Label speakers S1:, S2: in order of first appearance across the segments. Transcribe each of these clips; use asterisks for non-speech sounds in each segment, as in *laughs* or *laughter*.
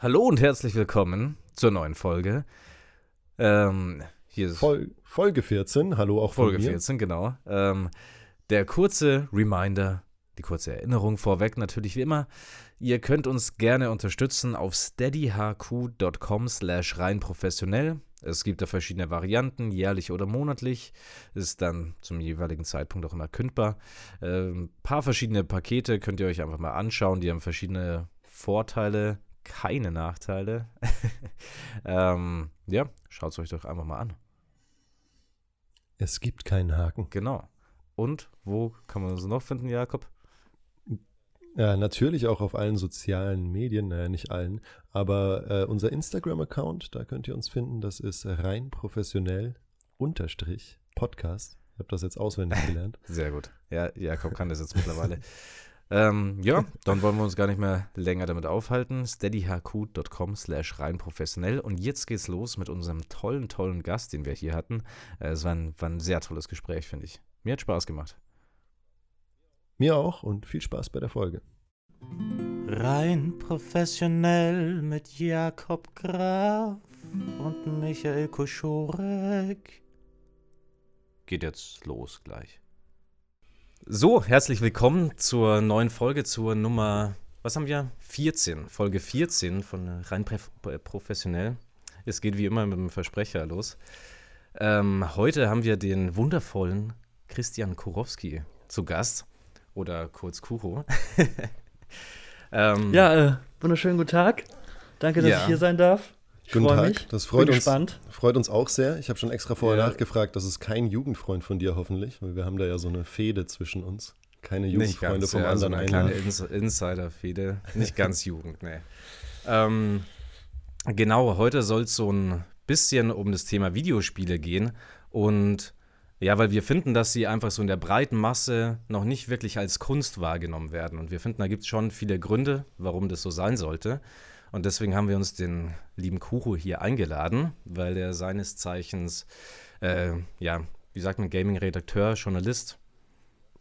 S1: Hallo und herzlich willkommen zur neuen Folge. Ähm,
S2: Fol Folge 14, hallo auch
S1: Folge
S2: von mir.
S1: 14, genau. Ähm, der kurze Reminder, die kurze Erinnerung vorweg natürlich wie immer. Ihr könnt uns gerne unterstützen auf steadyhq.com slash rein professionell. Es gibt da verschiedene Varianten, jährlich oder monatlich. Ist dann zum jeweiligen Zeitpunkt auch immer kündbar. Ein ähm, paar verschiedene Pakete könnt ihr euch einfach mal anschauen. Die haben verschiedene Vorteile, keine Nachteile. *laughs* ähm, ja, schaut es euch doch einfach mal an.
S2: Es gibt keinen Haken.
S1: Genau. Und wo kann man uns noch finden, Jakob?
S2: Ja, natürlich auch auf allen sozialen Medien, naja, nicht allen, aber äh, unser Instagram-Account, da könnt ihr uns finden, das ist rein professionell unterstrich Podcast. Ich habe das jetzt auswendig gelernt. *laughs*
S1: Sehr gut. Ja, Jakob kann das jetzt mittlerweile. *laughs* ähm, ja, dann wollen wir uns gar nicht mehr länger damit aufhalten. steadyhq.com slash rein professionell. Und jetzt geht's los mit unserem tollen, tollen Gast, den wir hier hatten. Äh, es war ein, war ein sehr tolles Gespräch, finde ich. Mir hat Spaß gemacht.
S2: Mir auch und viel Spaß bei der Folge.
S1: Rein professionell mit Jakob Graf und Michael Koschorek. Geht jetzt los gleich. So, herzlich willkommen zur neuen Folge, zur Nummer, was haben wir? 14, Folge 14 von Rein Professionell. Es geht wie immer mit dem Versprecher los. Ähm, heute haben wir den wundervollen Christian Kurowski zu Gast oder kurz Kuro. *laughs*
S3: ähm, ja, äh, wunderschönen guten Tag. Danke, dass ja. ich hier sein darf.
S2: Ich Guten Tag, mich. das freut uns, freut uns auch sehr. Ich habe schon extra vorher ja. nachgefragt, das ist kein Jugendfreund von dir hoffentlich, weil wir haben da ja so eine Fehde zwischen uns. Keine Jugendfreunde vom ja, anderen.
S1: So eine kleine Ins Insider-Fehde. Nicht ganz Jugend, nee. Ähm, genau, heute soll es so ein bisschen um das Thema Videospiele gehen und ja, weil wir finden, dass sie einfach so in der breiten Masse noch nicht wirklich als Kunst wahrgenommen werden. Und wir finden, da gibt es schon viele Gründe, warum das so sein sollte. Und deswegen haben wir uns den lieben Kuhu hier eingeladen, weil er seines Zeichens, äh, ja, wie sagt man, Gaming-Redakteur, Journalist.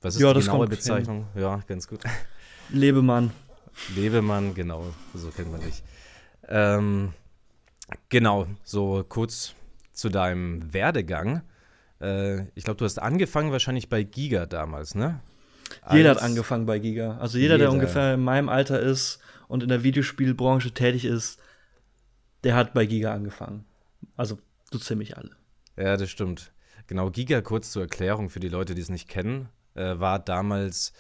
S1: Was ist ja, die genaue Bezeichnung? Hin. Ja, ganz gut. *laughs*
S3: Lebemann.
S1: Lebemann, genau, so kennt man dich. Ähm, genau, so kurz zu deinem Werdegang. Äh, ich glaube, du hast angefangen wahrscheinlich bei Giga damals, ne?
S3: Jeder Als hat angefangen bei Giga. Also jeder, jeder, der ungefähr in meinem Alter ist und in der Videospielbranche tätig ist, der hat bei Giga angefangen. Also so ziemlich alle.
S1: Ja, das stimmt. Genau, Giga, kurz zur Erklärung für die Leute, die es nicht kennen, äh, war damals,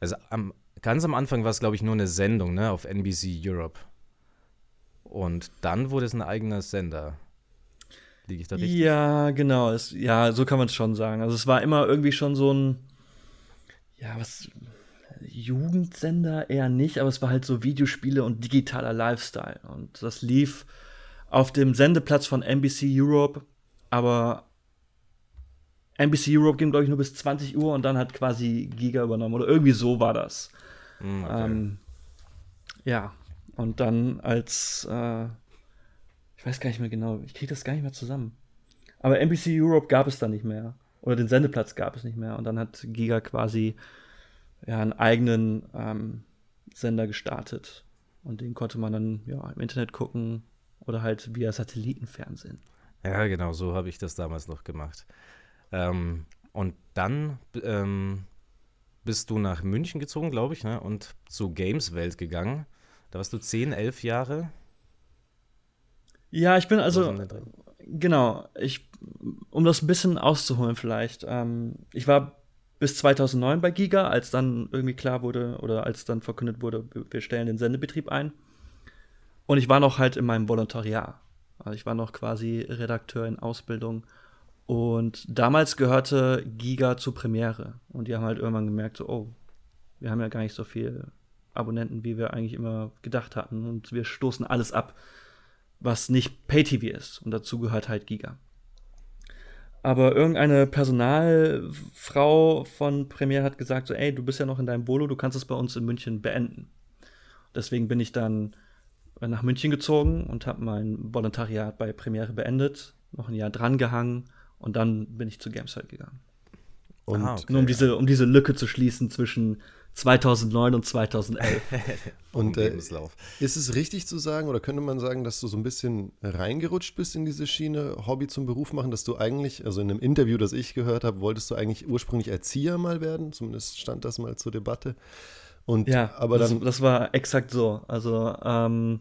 S1: also am, ganz am Anfang war es, glaube ich, nur eine Sendung ne, auf NBC Europe. Und dann wurde es ein eigener Sender.
S3: Liege ich da richtig? Ja, genau. Es, ja, so kann man es schon sagen. Also es war immer irgendwie schon so ein, ja, was, Jugendsender eher nicht, aber es war halt so Videospiele und digitaler Lifestyle. Und das lief auf dem Sendeplatz von NBC Europe, aber NBC Europe ging, glaube ich, nur bis 20 Uhr und dann hat quasi Giga übernommen. Oder irgendwie so war das. Hm, okay. Ähm, ja, und dann als äh, ich weiß gar nicht mehr genau, ich kriege das gar nicht mehr zusammen. Aber NBC Europe gab es dann nicht mehr. Oder den Sendeplatz gab es nicht mehr. Und dann hat Giga quasi ja, einen eigenen ähm, Sender gestartet. Und den konnte man dann ja, im Internet gucken oder halt via Satellitenfernsehen.
S1: Ja, genau, so habe ich das damals noch gemacht. Ähm, und dann ähm, bist du nach München gezogen, glaube ich, ne? und zu Gameswelt gegangen. Da warst du 10, 11 Jahre.
S3: Ja, ich bin also. Genau, ich, um das ein bisschen auszuholen, vielleicht. Ähm, ich war bis 2009 bei Giga, als dann irgendwie klar wurde oder als dann verkündet wurde, wir stellen den Sendebetrieb ein. Und ich war noch halt in meinem Volontariat. Also ich war noch quasi Redakteur in Ausbildung. Und damals gehörte Giga zu Premiere. Und die haben halt irgendwann gemerkt, so, oh, wir haben ja gar nicht so viele Abonnenten, wie wir eigentlich immer gedacht hatten. Und wir stoßen alles ab was nicht Pay-TV ist. Und dazu gehört halt Giga. Aber irgendeine Personalfrau von Premiere hat gesagt, so, ey, du bist ja noch in deinem Bolo, du kannst es bei uns in München beenden. Deswegen bin ich dann nach München gezogen und habe mein Volontariat bei Premiere beendet, noch ein Jahr dran gehangen und dann bin ich zu Gameside gegangen. Und ah, okay. Nur um diese, um diese Lücke zu schließen zwischen 2009 und 2011. *laughs*
S2: und äh, ist es richtig zu sagen oder könnte man sagen, dass du so ein bisschen reingerutscht bist in diese Schiene, Hobby zum Beruf machen, dass du eigentlich, also in einem Interview, das ich gehört habe, wolltest du eigentlich ursprünglich Erzieher mal werden? Zumindest stand das mal zur Debatte.
S3: Und ja, aber dann. Das, das war exakt so. Also ähm,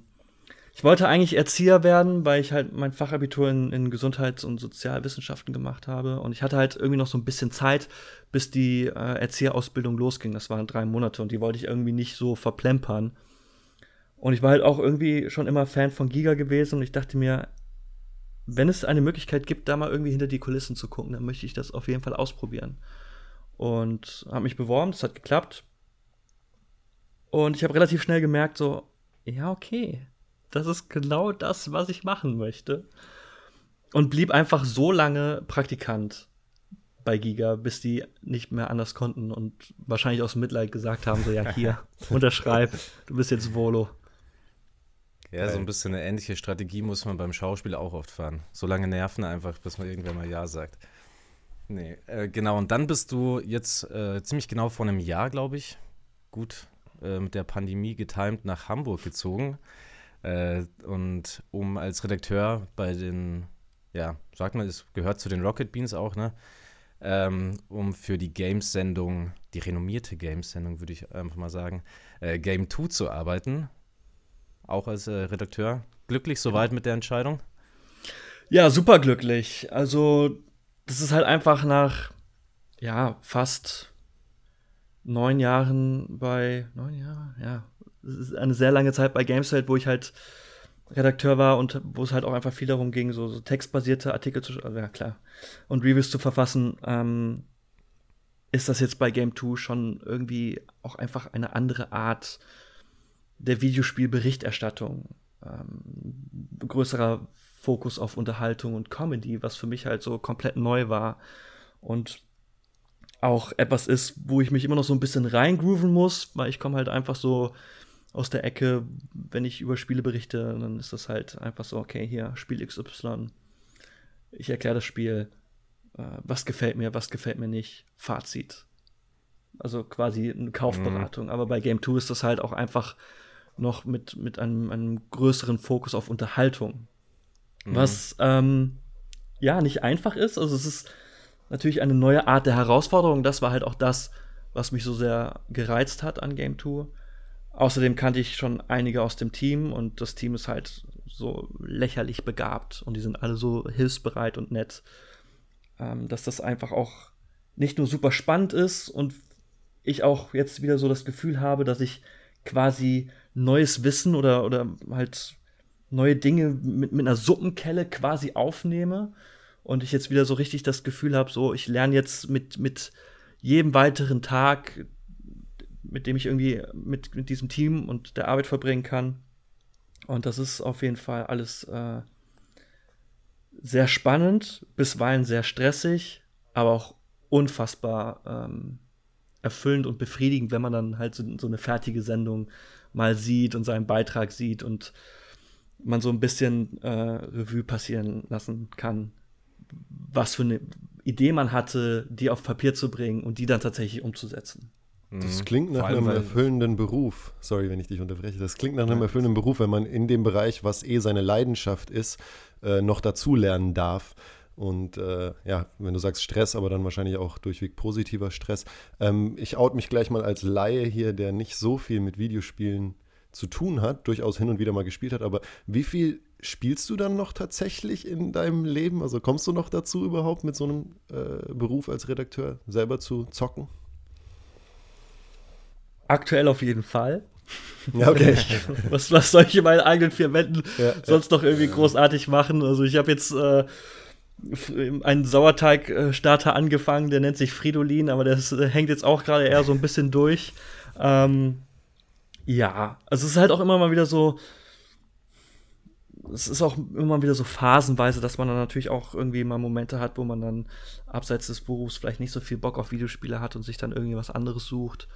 S3: ich wollte eigentlich Erzieher werden, weil ich halt mein Fachabitur in, in, Gesundheits- und Sozialwissenschaften gemacht habe. Und ich hatte halt irgendwie noch so ein bisschen Zeit, bis die äh, Erzieherausbildung losging. Das waren drei Monate und die wollte ich irgendwie nicht so verplempern. Und ich war halt auch irgendwie schon immer Fan von Giga gewesen und ich dachte mir, wenn es eine Möglichkeit gibt, da mal irgendwie hinter die Kulissen zu gucken, dann möchte ich das auf jeden Fall ausprobieren. Und habe mich beworben, das hat geklappt. Und ich habe relativ schnell gemerkt, so, ja, okay, das ist genau das, was ich machen möchte. Und blieb einfach so lange Praktikant bei Giga, bis die nicht mehr anders konnten und wahrscheinlich aus Mitleid gesagt haben: so, ja, hier, *laughs* unterschreib, du bist jetzt Volo.
S1: Ja, so ein bisschen eine ähnliche Strategie muss man beim Schauspiel auch oft fahren. So lange nerven einfach, bis man irgendwann mal Ja sagt. Nee, äh, genau, und dann bist du jetzt äh, ziemlich genau vor einem Jahr, glaube ich, gut äh, mit der Pandemie getimt nach Hamburg gezogen. Äh, und um als Redakteur bei den, ja, sagt man, es gehört zu den Rocket Beans auch, ne? Ähm, um für die Games-Sendung, die renommierte Games-Sendung, würde ich einfach mal sagen, äh, Game 2 zu arbeiten. Auch als äh, Redakteur. Glücklich soweit mit der Entscheidung?
S3: Ja, super glücklich. Also, das ist halt einfach nach, ja, fast neun Jahren bei, neun Jahre, ja, eine sehr lange Zeit bei Gameswelt, wo ich halt Redakteur war und wo es halt auch einfach viel darum ging, so, so textbasierte Artikel zu, ja klar, und Reviews zu verfassen, ähm, ist das jetzt bei Game 2 schon irgendwie auch einfach eine andere Art der Videospielberichterstattung. Ähm, größerer Fokus auf Unterhaltung und Comedy, was für mich halt so komplett neu war. Und auch etwas ist, wo ich mich immer noch so ein bisschen reingrooven muss, weil ich komme halt einfach so aus der Ecke, wenn ich über Spiele berichte, dann ist das halt einfach so, okay, hier, Spiel XY. Ich erkläre das Spiel. Äh, was gefällt mir, was gefällt mir nicht. Fazit. Also quasi eine Kaufberatung. Mhm. Aber bei Game 2 ist das halt auch einfach noch mit, mit einem, einem größeren Fokus auf Unterhaltung. Mhm. Was ähm, ja nicht einfach ist. Also es ist natürlich eine neue Art der Herausforderung. Das war halt auch das, was mich so sehr gereizt hat an Game 2 Außerdem kannte ich schon einige aus dem Team und das Team ist halt so lächerlich begabt und die sind alle so hilfsbereit und nett, ähm, dass das einfach auch nicht nur super spannend ist und ich auch jetzt wieder so das Gefühl habe, dass ich quasi neues Wissen oder, oder halt neue Dinge mit, mit einer Suppenkelle quasi aufnehme und ich jetzt wieder so richtig das Gefühl habe, so ich lerne jetzt mit, mit jedem weiteren Tag mit dem ich irgendwie mit, mit diesem Team und der Arbeit verbringen kann. Und das ist auf jeden Fall alles äh, sehr spannend, bisweilen sehr stressig, aber auch unfassbar ähm, erfüllend und befriedigend, wenn man dann halt so, so, eine fertige Sendung mal sieht und seinen Beitrag sieht und man so ein bisschen äh, Revue passieren lassen kann, was für eine Idee man hatte, die auf Papier zu bringen und die dann tatsächlich umzusetzen.
S2: Das mhm. klingt nach allem, einem erfüllenden Beruf. Sorry, wenn ich dich unterbreche. Das klingt nach einem erfüllenden Beruf, wenn man in dem Bereich, was eh seine Leidenschaft ist, äh, noch dazulernen darf. Und äh, ja, wenn du sagst Stress, aber dann wahrscheinlich auch durchweg positiver Stress. Ähm, ich out mich gleich mal als Laie hier, der nicht so viel mit Videospielen zu tun hat, durchaus hin und wieder mal gespielt hat. Aber wie viel spielst du dann noch tatsächlich in deinem Leben? Also kommst du noch dazu überhaupt mit so einem äh, Beruf als Redakteur selber zu zocken?
S3: Aktuell auf jeden Fall. Ja, okay. *laughs* was, was soll ich in meinen eigenen vier Wänden ja, sonst noch irgendwie großartig machen? Also ich habe jetzt äh, einen Sauerteigstarter angefangen, der nennt sich Fridolin, aber das äh, hängt jetzt auch gerade eher so ein bisschen durch. Ähm, ja, also es ist halt auch immer mal wieder so, es ist auch immer wieder so phasenweise, dass man dann natürlich auch irgendwie mal Momente hat, wo man dann abseits des Berufs vielleicht nicht so viel Bock auf Videospiele hat und sich dann irgendwie was anderes sucht.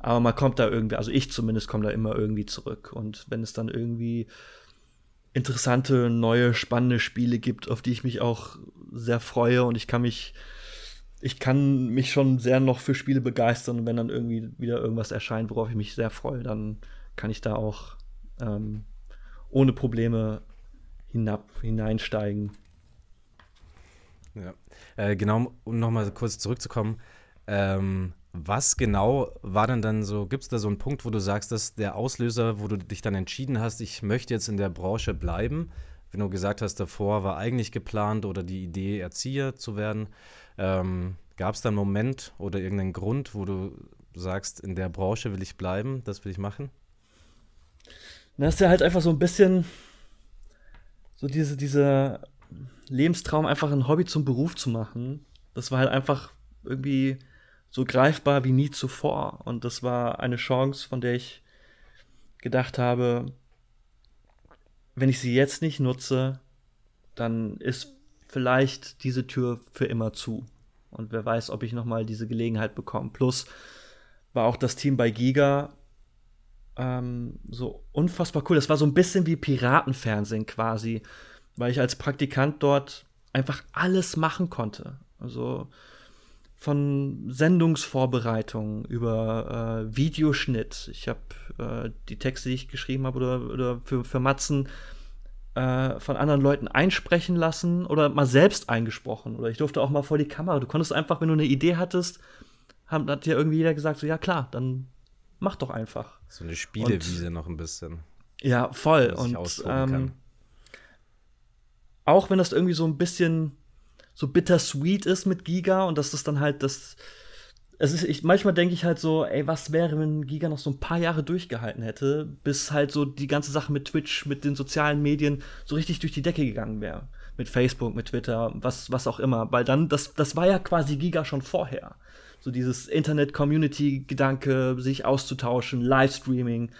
S3: Aber man kommt da irgendwie, also ich zumindest komme da immer irgendwie zurück. Und wenn es dann irgendwie interessante, neue, spannende Spiele gibt, auf die ich mich auch sehr freue und ich kann mich ich kann mich schon sehr noch für Spiele begeistern und wenn dann irgendwie wieder irgendwas erscheint, worauf ich mich sehr freue, dann kann ich da auch ähm, ohne Probleme hinab, hineinsteigen.
S1: Ja, äh, genau, um nochmal kurz zurückzukommen. Ähm, was genau war denn dann so, gibt es da so einen Punkt, wo du sagst, dass der Auslöser, wo du dich dann entschieden hast, ich möchte jetzt in der Branche bleiben? Wenn du gesagt hast, davor war eigentlich geplant oder die Idee, Erzieher zu werden. Ähm, Gab es da einen Moment oder irgendeinen Grund, wo du sagst, in der Branche will ich bleiben, das will ich machen?
S3: Das ist ja halt einfach so ein bisschen so diese, dieser Lebenstraum, einfach ein Hobby zum Beruf zu machen. Das war halt einfach irgendwie so greifbar wie nie zuvor. Und das war eine Chance, von der ich gedacht habe, wenn ich sie jetzt nicht nutze, dann ist vielleicht diese Tür für immer zu. Und wer weiß, ob ich noch mal diese Gelegenheit bekomme. Plus war auch das Team bei Giga ähm, so unfassbar cool. Das war so ein bisschen wie Piratenfernsehen quasi, weil ich als Praktikant dort einfach alles machen konnte. Also von Sendungsvorbereitung über äh, Videoschnitt. Ich habe äh, die Texte, die ich geschrieben habe oder, oder für, für Matzen äh, von anderen Leuten einsprechen lassen oder mal selbst eingesprochen. Oder ich durfte auch mal vor die Kamera. Du konntest einfach, wenn du eine Idee hattest, haben, hat dir irgendwie jeder gesagt, so ja klar, dann mach doch einfach.
S1: So eine Spielewiese und, noch ein bisschen.
S3: Ja, voll. Und ähm, auch wenn das irgendwie so ein bisschen so bittersweet ist mit Giga und dass das dann halt das. Es ist, ich, manchmal denke ich halt so, ey, was wäre, wenn Giga noch so ein paar Jahre durchgehalten hätte, bis halt so die ganze Sache mit Twitch, mit den sozialen Medien so richtig durch die Decke gegangen wäre. Mit Facebook, mit Twitter, was, was auch immer. Weil dann, das, das war ja quasi Giga schon vorher. So dieses Internet-Community-Gedanke, sich auszutauschen, Livestreaming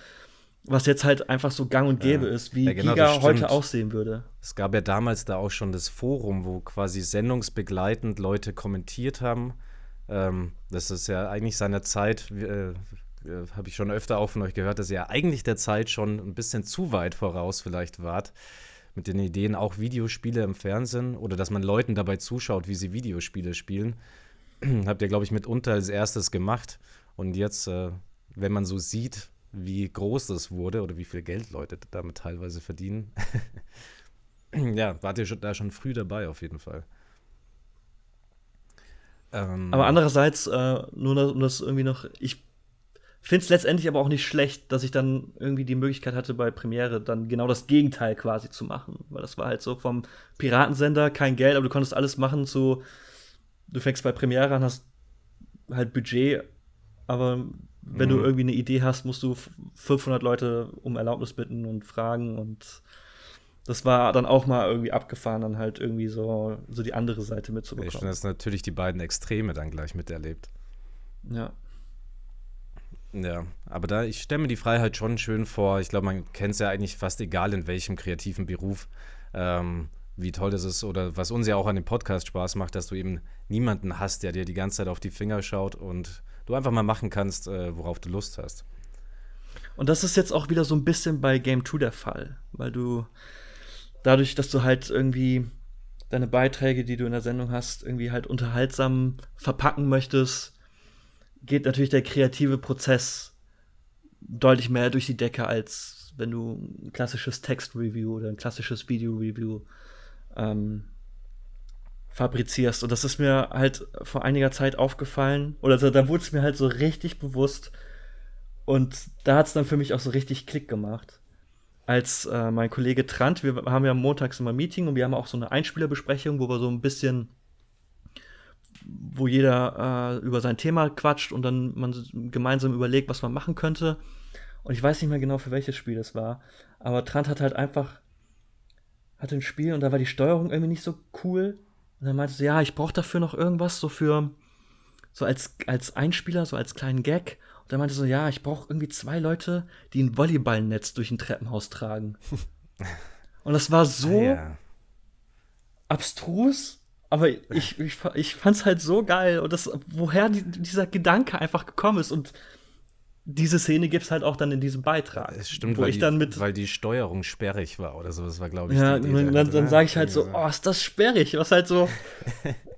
S3: was jetzt halt einfach so gang und gäbe ja. ist, wie ja, genau, Giga heute aussehen würde.
S1: Es gab ja damals da auch schon das Forum, wo quasi sendungsbegleitend Leute kommentiert haben. Ähm, das ist ja eigentlich seiner Zeit, äh, äh, habe ich schon öfter auch von euch gehört, dass ihr ja eigentlich der Zeit schon ein bisschen zu weit voraus vielleicht wart. Mit den Ideen auch Videospiele im Fernsehen oder dass man Leuten dabei zuschaut, wie sie Videospiele spielen. *clears throat* Habt ihr, glaube ich, mitunter als erstes gemacht. Und jetzt, äh, wenn man so sieht, wie groß das wurde oder wie viel Geld Leute damit teilweise verdienen. *laughs* ja, wart ihr schon, da schon früh dabei auf jeden Fall.
S3: Ähm, aber andererseits, äh, nur um das irgendwie noch, ich finde es letztendlich aber auch nicht schlecht, dass ich dann irgendwie die Möglichkeit hatte, bei Premiere dann genau das Gegenteil quasi zu machen. Weil das war halt so vom Piratensender kein Geld, aber du konntest alles machen zu, du fängst bei Premiere an, hast halt Budget, aber wenn mhm. du irgendwie eine Idee hast, musst du 500 Leute um Erlaubnis bitten und fragen und das war dann auch mal irgendwie abgefahren, dann halt irgendwie so, so die andere Seite mitzubekommen. Ich
S1: finde, das natürlich die beiden Extreme dann gleich miterlebt.
S3: Ja.
S1: Ja, aber da, ich stelle mir die Freiheit schon schön vor. Ich glaube, man kennt es ja eigentlich fast egal in welchem kreativen Beruf, ähm, wie toll das ist oder was uns ja auch an dem Podcast Spaß macht, dass du eben niemanden hast, der dir die ganze Zeit auf die Finger schaut und du einfach mal machen kannst, äh, worauf du Lust hast.
S3: Und das ist jetzt auch wieder so ein bisschen bei Game 2 der Fall, weil du dadurch, dass du halt irgendwie deine Beiträge, die du in der Sendung hast, irgendwie halt unterhaltsam verpacken möchtest, geht natürlich der kreative Prozess deutlich mehr durch die Decke, als wenn du ein klassisches Text-Review oder ein klassisches Video-Review ähm, fabrizierst. Und das ist mir halt vor einiger Zeit aufgefallen. Oder so, da wurde es mir halt so richtig bewusst. Und da hat es dann für mich auch so richtig Klick gemacht. Als äh, mein Kollege Trant, wir haben ja montags immer ein Meeting und wir haben auch so eine Einspielerbesprechung, wo wir so ein bisschen, wo jeder äh, über sein Thema quatscht und dann man gemeinsam überlegt, was man machen könnte. Und ich weiß nicht mehr genau, für welches Spiel es war. Aber Trant hat halt einfach, hatte ein Spiel und da war die Steuerung irgendwie nicht so cool. Und dann meinte sie, ja, ich brauche dafür noch irgendwas, so für, so als, als Einspieler, so als kleinen Gag. Und dann meinte sie so, ja, ich brauche irgendwie zwei Leute, die ein Volleyballnetz durch ein Treppenhaus tragen. *laughs* Und das war so ja. abstrus, aber ich, ich, ich fand es halt so geil. Und das, woher die, dieser Gedanke einfach gekommen ist. Und diese Szene gibt es halt auch dann in diesem Beitrag.
S1: Es stimmt, wo weil, ich dann mit, weil die Steuerung sperrig war oder so. Das war, glaube ich,
S3: ja, die Idee dann, dann, dann sage ich halt so, oh, ist das sperrig, was halt so *laughs*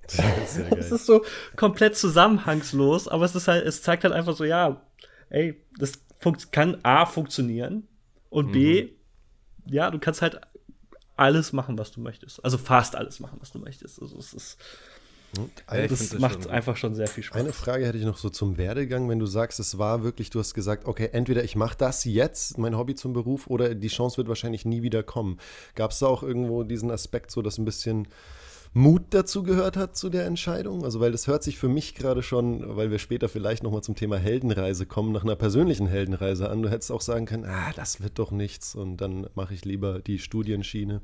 S3: Es ist so komplett zusammenhangslos, aber es ist halt, es zeigt halt einfach so, ja, ey, das kann A funktionieren und mhm. B, ja, du kannst halt alles machen, was du möchtest. Also fast alles machen, was du möchtest. Also es ist
S2: ja, das, das macht schon einfach schon sehr viel Spaß. Eine Frage hätte ich noch so zum Werdegang, wenn du sagst, es war wirklich, du hast gesagt, okay, entweder ich mache das jetzt, mein Hobby zum Beruf, oder die Chance wird wahrscheinlich nie wieder kommen. Gab es da auch irgendwo diesen Aspekt, so dass ein bisschen Mut dazu gehört hat zu der Entscheidung? Also, weil das hört sich für mich gerade schon, weil wir später vielleicht nochmal zum Thema Heldenreise kommen, nach einer persönlichen Heldenreise an. Du hättest auch sagen können, ah, das wird doch nichts und dann mache ich lieber die Studienschiene.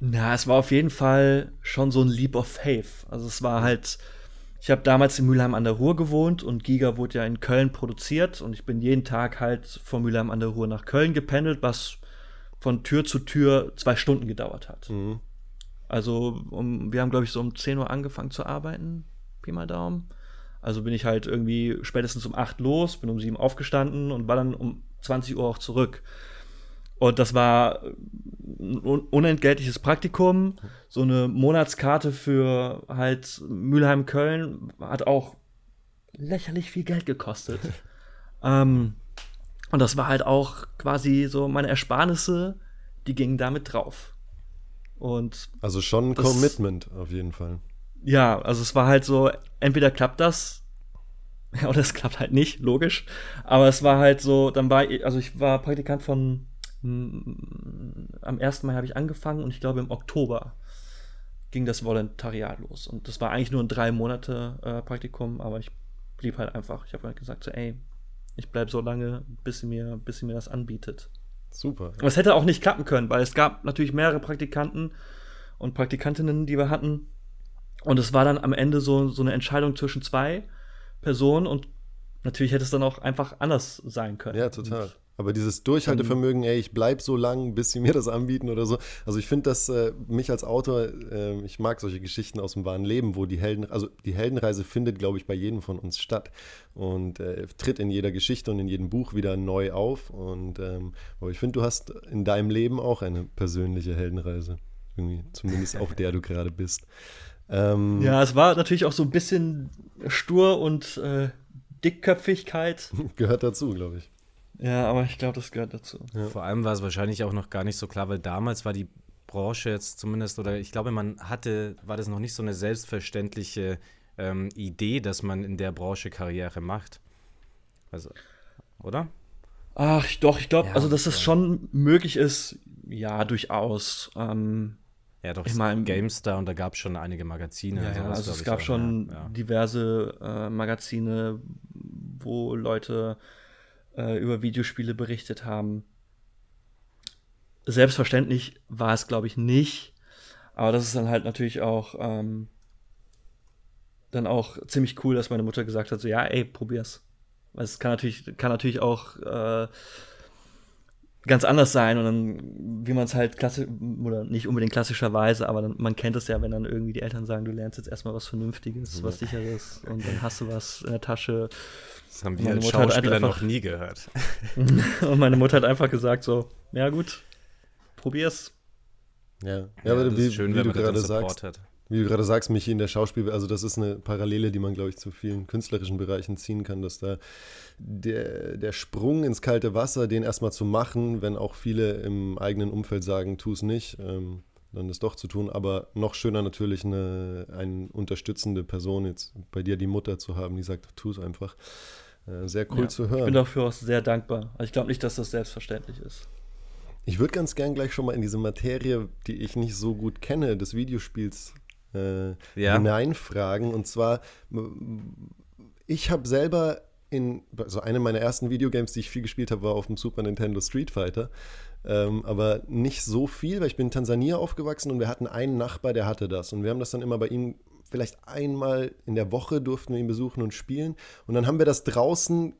S3: Na, es war auf jeden Fall schon so ein Leap of Faith. Also es war halt, ich habe damals in Mülheim an der Ruhr gewohnt und Giga wurde ja in Köln produziert und ich bin jeden Tag halt von Mülheim an der Ruhr nach Köln gependelt, was von Tür zu Tür zwei Stunden gedauert hat. Mhm. Also um, wir haben, glaube ich, so um 10 Uhr angefangen zu arbeiten, Pi mal Daumen. Also bin ich halt irgendwie spätestens um 8 los, bin um 7 aufgestanden und war dann um 20 Uhr auch zurück. Und das war ein unentgeltliches Praktikum. So eine Monatskarte für halt Mülheim-Köln hat auch lächerlich viel Geld gekostet. *laughs* ähm, und das war halt auch quasi so meine Ersparnisse, die gingen damit drauf. Und
S2: also schon ein das, Commitment auf jeden Fall.
S3: Ja, also es war halt so, entweder klappt das *laughs* oder es klappt halt nicht, logisch. Aber es war halt so, dann war ich, also ich war Praktikant von am 1. Mai habe ich angefangen und ich glaube im Oktober ging das Volontariat los. Und das war eigentlich nur ein drei Monate äh, Praktikum, aber ich blieb halt einfach. Ich habe halt gesagt, so, ey, ich bleibe so lange, bis sie mir, bis sie mir das anbietet.
S2: Super.
S3: Aber es hätte auch nicht klappen können, weil es gab natürlich mehrere Praktikanten und Praktikantinnen, die wir hatten. Und es war dann am Ende so, so eine Entscheidung zwischen zwei Personen und natürlich hätte es dann auch einfach anders sein können.
S2: Ja, total. Und aber dieses Durchhaltevermögen, ey, ich bleib so lang, bis sie mir das anbieten oder so. Also ich finde das, äh, mich als Autor, äh, ich mag solche Geschichten aus dem wahren Leben, wo die Helden, also die Heldenreise findet, glaube ich, bei jedem von uns statt und äh, tritt in jeder Geschichte und in jedem Buch wieder neu auf. Und ähm, aber ich finde, du hast in deinem Leben auch eine persönliche Heldenreise. Irgendwie, zumindest auf der du gerade bist.
S3: Ähm, ja, es war natürlich auch so ein bisschen stur und äh, Dickköpfigkeit. *laughs*
S2: Gehört dazu, glaube ich.
S3: Ja, aber ich glaube, das gehört dazu.
S1: Ja. Vor allem war es wahrscheinlich auch noch gar nicht so klar, weil damals war die Branche jetzt zumindest, oder ich glaube, man hatte, war das noch nicht so eine selbstverständliche ähm, Idee, dass man in der Branche Karriere macht. Also, oder?
S3: Ach, doch, ich glaube, ja, also dass es schon möglich ist, ja, durchaus. Ähm,
S1: ja, doch, ich meine, GameStar und da gab es schon einige Magazine.
S3: Ja, sowas, also es gab auch, schon ja, diverse äh, Magazine, wo Leute äh, über Videospiele berichtet haben. Selbstverständlich war es, glaube ich, nicht. Aber das ist dann halt natürlich auch ähm, dann auch ziemlich cool, dass meine Mutter gesagt hat: so, ja, ey, probier's. Weil es kann natürlich, kann natürlich auch äh, ganz anders sein und dann, wie man es halt klassisch, oder nicht unbedingt klassischerweise, aber dann, man kennt es ja, wenn dann irgendwie die Eltern sagen, du lernst jetzt erstmal was Vernünftiges, was Sicheres und dann hast du was in der Tasche
S1: das haben wir als Schauspieler einfach, noch nie gehört. *laughs*
S3: und meine Mutter hat einfach gesagt so, ja gut, probier's.
S2: Ja, ja, ja aber wie, schön, wie du gerade sagst, hat. Wie du gerade sagst, Michi, in der Schauspiel, also das ist eine Parallele, die man, glaube ich, zu vielen künstlerischen Bereichen ziehen kann, dass da der, der Sprung ins kalte Wasser, den erstmal zu machen, wenn auch viele im eigenen Umfeld sagen, tu es nicht, ähm, dann das doch zu tun, aber noch schöner natürlich eine, eine unterstützende Person, jetzt bei dir die Mutter zu haben, die sagt, tu es einfach. Äh, sehr cool ja, zu hören. Ich
S3: bin dafür auch sehr dankbar. Also ich glaube nicht, dass das selbstverständlich ist.
S2: Ich würde ganz gern gleich schon mal in diese Materie, die ich nicht so gut kenne, des Videospiels äh, ja. hineinfragen. Und zwar, ich habe selber in, also eine meiner ersten Videogames, die ich viel gespielt habe, war auf dem Super Nintendo Street Fighter. Ähm, aber nicht so viel, weil ich bin in Tansania aufgewachsen und wir hatten einen Nachbar, der hatte das. Und wir haben das dann immer bei ihm vielleicht einmal in der Woche durften wir ihn besuchen und spielen. Und dann haben wir das draußen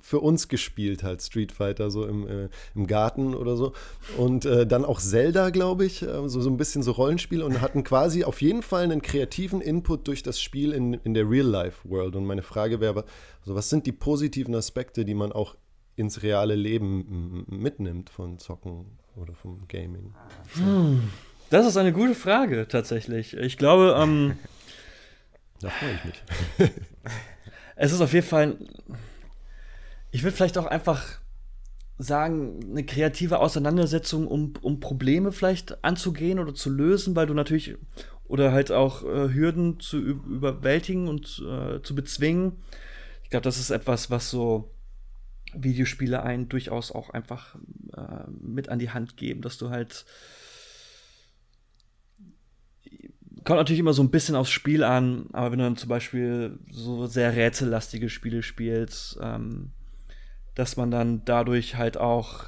S2: für uns gespielt, halt Street Fighter, so im, äh, im Garten oder so. Und äh, dann auch Zelda, glaube ich, äh, so, so ein bisschen so Rollenspiel und hatten quasi auf jeden Fall einen kreativen Input durch das Spiel in, in der Real-Life-World. Und meine Frage wäre, also was sind die positiven Aspekte, die man auch ins reale Leben mitnimmt von Zocken oder vom Gaming?
S3: Hm, das ist eine gute Frage, tatsächlich. Ich glaube, ähm,
S2: Da freue ich mich. *laughs*
S3: es ist auf jeden Fall, ich würde vielleicht auch einfach sagen, eine kreative Auseinandersetzung, um, um Probleme vielleicht anzugehen oder zu lösen, weil du natürlich oder halt auch äh, Hürden zu überwältigen und äh, zu bezwingen. Ich glaube, das ist etwas, was so Videospiele einen durchaus auch einfach äh, mit an die Hand geben, dass du halt kommt natürlich immer so ein bisschen aufs Spiel an, aber wenn du dann zum Beispiel so sehr rätsellastige Spiele spielst, ähm, dass man dann dadurch halt auch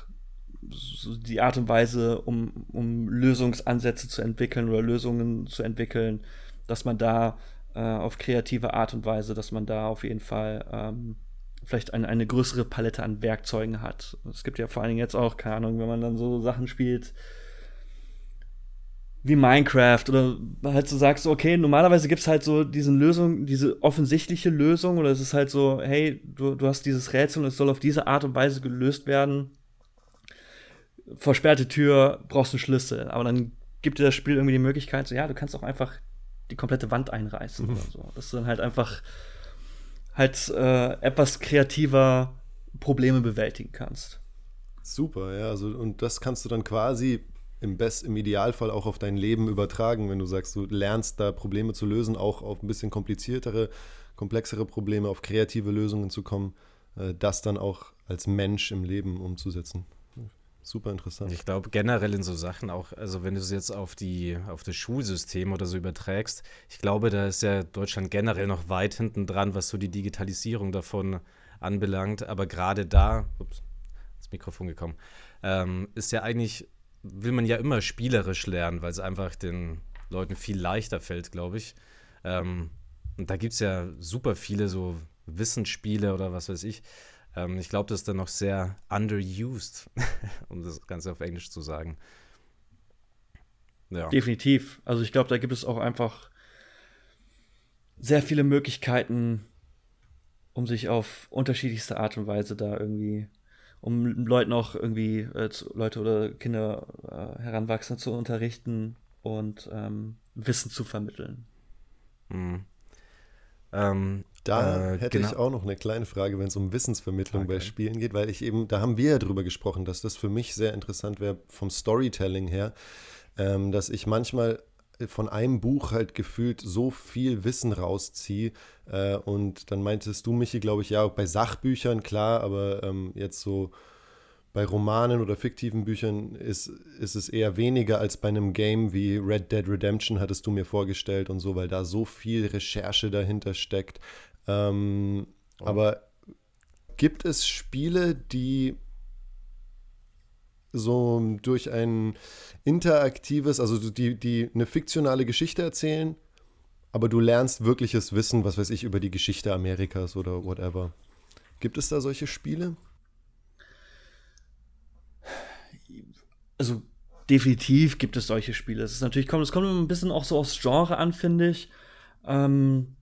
S3: die Art und Weise, um, um Lösungsansätze zu entwickeln oder Lösungen zu entwickeln, dass man da äh, auf kreative Art und Weise, dass man da auf jeden Fall ähm, vielleicht ein, eine größere Palette an Werkzeugen hat. Es gibt ja vor allen Dingen jetzt auch, keine Ahnung, wenn man dann so Sachen spielt, wie Minecraft oder halt so sagst, okay, normalerweise gibt es halt so diese Lösung, diese offensichtliche Lösung oder es ist halt so, hey, du, du hast dieses Rätsel und es soll auf diese Art und Weise gelöst werden. Versperrte Tür, brauchst einen Schlüssel. Aber dann gibt dir das Spiel irgendwie die Möglichkeit, so, ja, du kannst auch einfach die komplette Wand einreißen mhm. oder so. Dass du dann halt einfach halt äh, etwas kreativer Probleme bewältigen kannst.
S2: Super, ja, also und das kannst du dann quasi im Best, im Idealfall auch auf dein Leben übertragen, wenn du sagst, du lernst da Probleme zu lösen, auch auf ein bisschen kompliziertere, komplexere Probleme, auf kreative Lösungen zu kommen, äh, das dann auch als Mensch im Leben umzusetzen. Super interessant.
S1: Ich glaube generell in so Sachen auch, also wenn du es jetzt auf die auf das Schulsystem oder so überträgst, ich glaube, da ist ja Deutschland generell noch weit hinten dran, was so die Digitalisierung davon anbelangt. Aber gerade da, ups, ins Mikrofon gekommen, ähm, ist ja eigentlich will man ja immer spielerisch lernen, weil es einfach den Leuten viel leichter fällt, glaube ich. Ähm, und da gibt es ja super viele so Wissensspiele oder was weiß ich. Ähm, ich glaube, das ist dann noch sehr underused, *laughs* um das Ganze auf Englisch zu sagen.
S3: Ja. Definitiv. Also ich glaube, da gibt es auch einfach sehr viele Möglichkeiten, um sich auf unterschiedlichste Art und Weise da irgendwie um Leuten auch irgendwie, äh, zu, Leute oder Kinder, äh, Heranwachsende zu unterrichten und ähm, Wissen zu vermitteln.
S2: Mhm. Ähm, da äh, hätte genau. ich auch noch eine kleine Frage, wenn es um Wissensvermittlung okay. bei Spielen geht, weil ich eben, da haben wir ja drüber gesprochen, dass das für mich sehr interessant wäre vom Storytelling her, ähm, dass ich manchmal von einem Buch halt gefühlt so viel Wissen rausziehe. Äh, und dann meintest du, Michi, glaube ich, ja, bei Sachbüchern, klar, aber ähm, jetzt so bei Romanen oder fiktiven Büchern ist, ist es eher weniger als bei einem Game wie Red Dead Redemption, hattest du mir vorgestellt und so, weil da so viel Recherche dahinter steckt. Ähm, oh. Aber gibt es Spiele, die so durch ein interaktives, also die, die eine fiktionale Geschichte erzählen, aber du lernst wirkliches Wissen, was weiß ich, über die Geschichte Amerikas oder whatever. Gibt es da solche Spiele?
S3: Also definitiv gibt es solche Spiele. Es ist natürlich kommt, es kommt ein bisschen auch so aufs Genre an, finde ich. Ähm,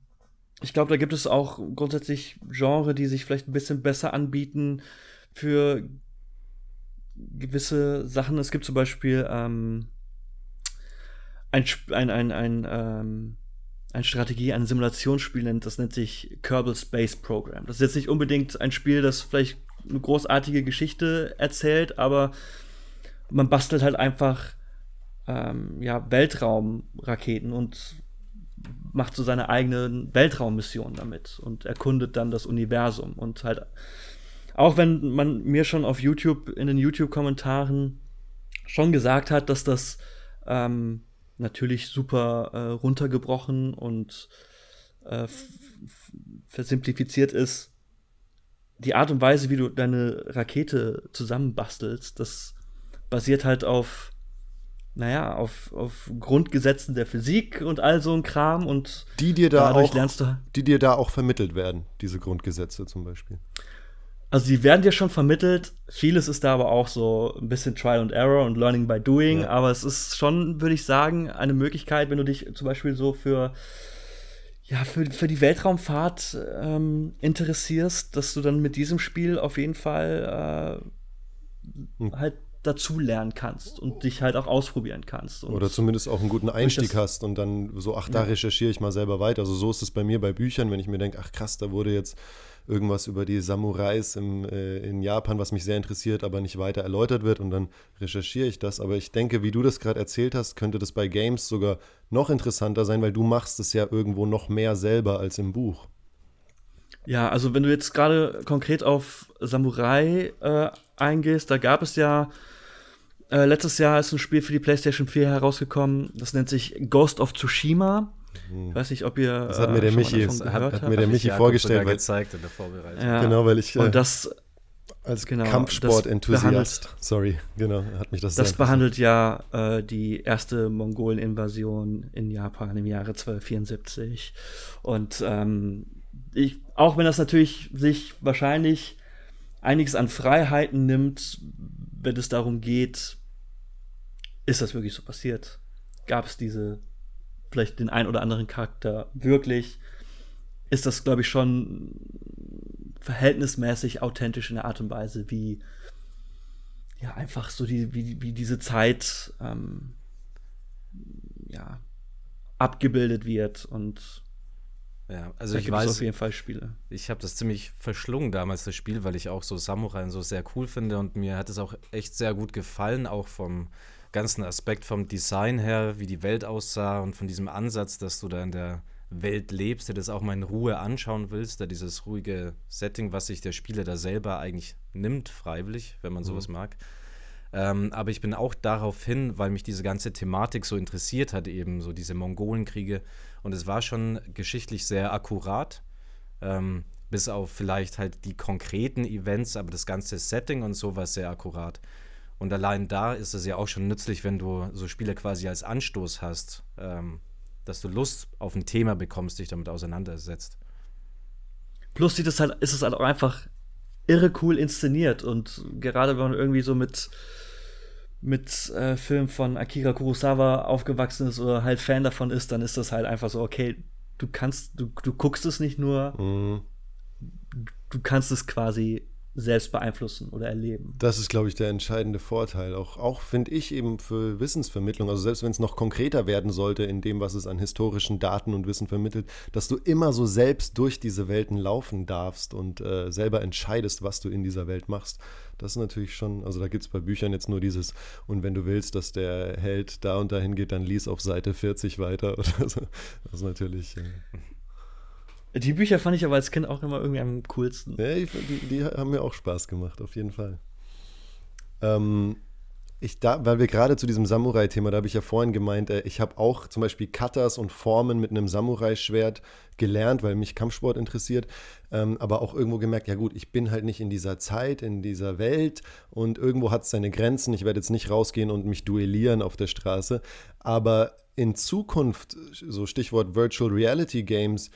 S3: ich glaube, da gibt es auch grundsätzlich Genre, die sich vielleicht ein bisschen besser anbieten für gewisse Sachen. Es gibt zum Beispiel ähm, ein, ein, ein, ein, ähm, ein Strategie, ein Simulationsspiel nennt, das nennt sich Kerbal Space Program. Das ist jetzt nicht unbedingt ein Spiel, das vielleicht eine großartige Geschichte erzählt, aber man bastelt halt einfach ähm, ja, Weltraumraketen und macht so seine eigenen Weltraummissionen damit und erkundet dann das Universum und halt auch wenn man mir schon auf YouTube, in den YouTube-Kommentaren schon gesagt hat, dass das ähm, natürlich super äh, runtergebrochen und äh, versimplifiziert ist. Die Art und Weise, wie du deine Rakete zusammenbastelst, das basiert halt auf, naja, auf, auf Grundgesetzen der Physik und all so ein Kram und
S2: die dir da auch, die dir da auch vermittelt werden, diese Grundgesetze zum Beispiel.
S3: Also die werden dir schon vermittelt. Vieles ist da aber auch so ein bisschen Trial and Error und Learning by Doing. Ja. Aber es ist schon, würde ich sagen, eine Möglichkeit, wenn du dich zum Beispiel so für ja, für, für die Weltraumfahrt ähm, interessierst, dass du dann mit diesem Spiel auf jeden Fall äh, halt dazu lernen kannst und dich halt auch ausprobieren kannst.
S2: Oder zumindest auch einen guten Einstieg hast und dann so, ach, da ja. recherchiere ich mal selber weiter. Also so ist es bei mir bei Büchern, wenn ich mir denke, ach krass, da wurde jetzt irgendwas über die Samurais im, äh, in Japan, was mich sehr interessiert, aber nicht weiter erläutert wird und dann recherchiere ich das. Aber ich denke, wie du das gerade erzählt hast, könnte das bei Games sogar noch interessanter sein, weil du machst es ja irgendwo noch mehr selber als im Buch.
S3: Ja, also wenn du jetzt gerade konkret auf Samurai äh, eingehst, da gab es ja äh, letztes Jahr ist ein Spiel für die PlayStation 4 herausgekommen, das nennt sich Ghost of Tsushima. Hm. Ich weiß nicht, ob ihr.
S2: Das hat mir der äh, Michi, hat, hat mir der Michi vorgestellt.
S1: Weil, gezeigt in der Vorbereitung.
S2: Ja. Genau, weil ich.
S3: Äh, Und das.
S2: Als genau, Kampfsport-Enthusiast, sorry, genau, hat mich das
S3: Das behandelt ja äh, die erste Mongolen-Invasion in Japan im Jahre 1274. Und ähm, ich, auch wenn das natürlich sich wahrscheinlich einiges an Freiheiten nimmt, wenn es darum geht, ist das wirklich so passiert? Gab es diese vielleicht den ein oder anderen Charakter wirklich, ist das, glaube ich, schon verhältnismäßig authentisch in der Art und Weise, wie ja einfach so die, wie, wie diese Zeit ähm, ja, abgebildet wird und
S1: ja, also ich weiß auf jeden Fall Spiele. Ich habe das ziemlich verschlungen damals das Spiel, weil ich auch so Samurai so sehr cool finde und mir hat es auch echt sehr gut gefallen, auch vom ganzen Aspekt vom Design her, wie die Welt aussah und von diesem Ansatz, dass du da in der Welt lebst, dir das auch mal in Ruhe anschauen willst, da dieses ruhige Setting, was sich der Spieler da selber eigentlich nimmt, freiwillig, wenn man mhm. sowas mag. Ähm, aber ich bin auch darauf hin, weil mich diese ganze Thematik so interessiert hat, eben so diese Mongolenkriege. Und es war schon geschichtlich sehr akkurat. Ähm, bis auf vielleicht halt die konkreten Events, aber das ganze Setting und so war sehr akkurat. Und allein da ist es ja auch schon nützlich, wenn du so Spiele quasi als Anstoß hast, ähm, dass du Lust auf ein Thema bekommst, dich damit auseinandersetzt.
S3: Plus sieht es halt, ist es halt auch einfach irre cool inszeniert und gerade wenn man irgendwie so mit mit äh, Filmen von Akira Kurosawa aufgewachsen ist oder halt Fan davon ist, dann ist das halt einfach so, okay, du kannst, du, du guckst es nicht nur, mhm. du kannst es quasi selbst beeinflussen oder erleben.
S2: Das ist, glaube ich, der entscheidende Vorteil. Auch, auch finde ich eben für Wissensvermittlung, also selbst wenn es noch konkreter werden sollte in dem, was es an historischen Daten und Wissen vermittelt, dass du immer so selbst durch diese Welten laufen darfst und äh, selber entscheidest, was du in dieser Welt machst. Das ist natürlich schon, also da gibt es bei Büchern jetzt nur dieses, und wenn du willst, dass der Held da und dahin geht, dann lies auf Seite 40 weiter oder so. Das ist natürlich. Äh,
S3: die Bücher fand ich aber als Kind auch immer irgendwie am coolsten.
S2: Ja, die, die haben mir auch Spaß gemacht, auf jeden Fall. Ähm, ich da, weil wir gerade zu diesem Samurai-Thema, da habe ich ja vorhin gemeint, äh, ich habe auch zum Beispiel Katas und Formen mit einem Samurai-Schwert gelernt, weil mich Kampfsport interessiert, ähm, aber auch irgendwo gemerkt, ja gut, ich bin halt nicht in dieser Zeit, in dieser Welt und irgendwo hat es seine Grenzen. Ich werde jetzt nicht rausgehen und mich duellieren auf der Straße, aber in Zukunft, so Stichwort Virtual Reality Games,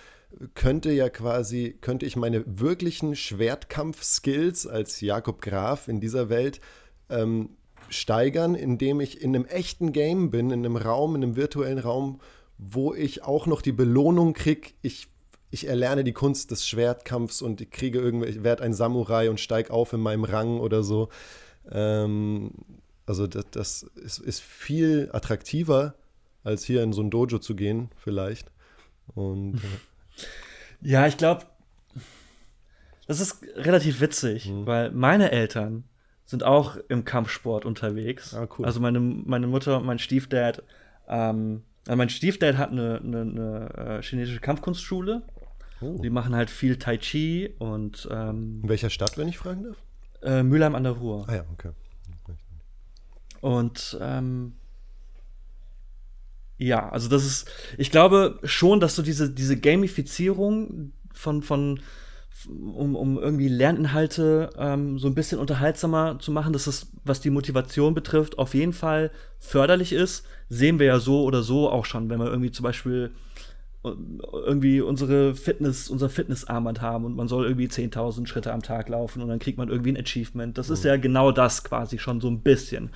S2: könnte ja quasi, könnte ich meine wirklichen Schwertkampf-Skills als Jakob Graf in dieser Welt ähm, steigern, indem ich in einem echten Game bin, in einem Raum, in einem virtuellen Raum, wo ich auch noch die Belohnung kriege, ich, ich erlerne die Kunst des Schwertkampfs und ich kriege irgendwie, ich werde ein Samurai und steige auf in meinem Rang oder so. Ähm, also das, das ist, ist viel attraktiver, als hier in so ein Dojo zu gehen, vielleicht. Und *laughs*
S3: ja, ich glaube, das ist relativ witzig, mhm. weil meine Eltern sind auch im Kampfsport unterwegs. Ah, cool. Also meine, meine Mutter und mein Stiefdad. Ähm, also mein Stiefdad hat eine, eine, eine äh, chinesische Kampfkunstschule. Oh. Die machen halt viel Tai Chi und. Ähm,
S2: In welcher Stadt, wenn ich fragen darf?
S3: Äh, Mülheim an der Ruhr.
S2: Ah ja, okay.
S3: Und ähm, ja, also das ist, ich glaube schon, dass so diese, diese Gamifizierung von, von um, um irgendwie Lerninhalte ähm, so ein bisschen unterhaltsamer zu machen, dass das, was die Motivation betrifft, auf jeden Fall förderlich ist. Sehen wir ja so oder so auch schon, wenn wir irgendwie zum Beispiel äh, irgendwie unsere Fitness, unser Fitnessarmband haben und man soll irgendwie 10.000 Schritte am Tag laufen und dann kriegt man irgendwie ein Achievement. Das mhm. ist ja genau das quasi schon so ein bisschen.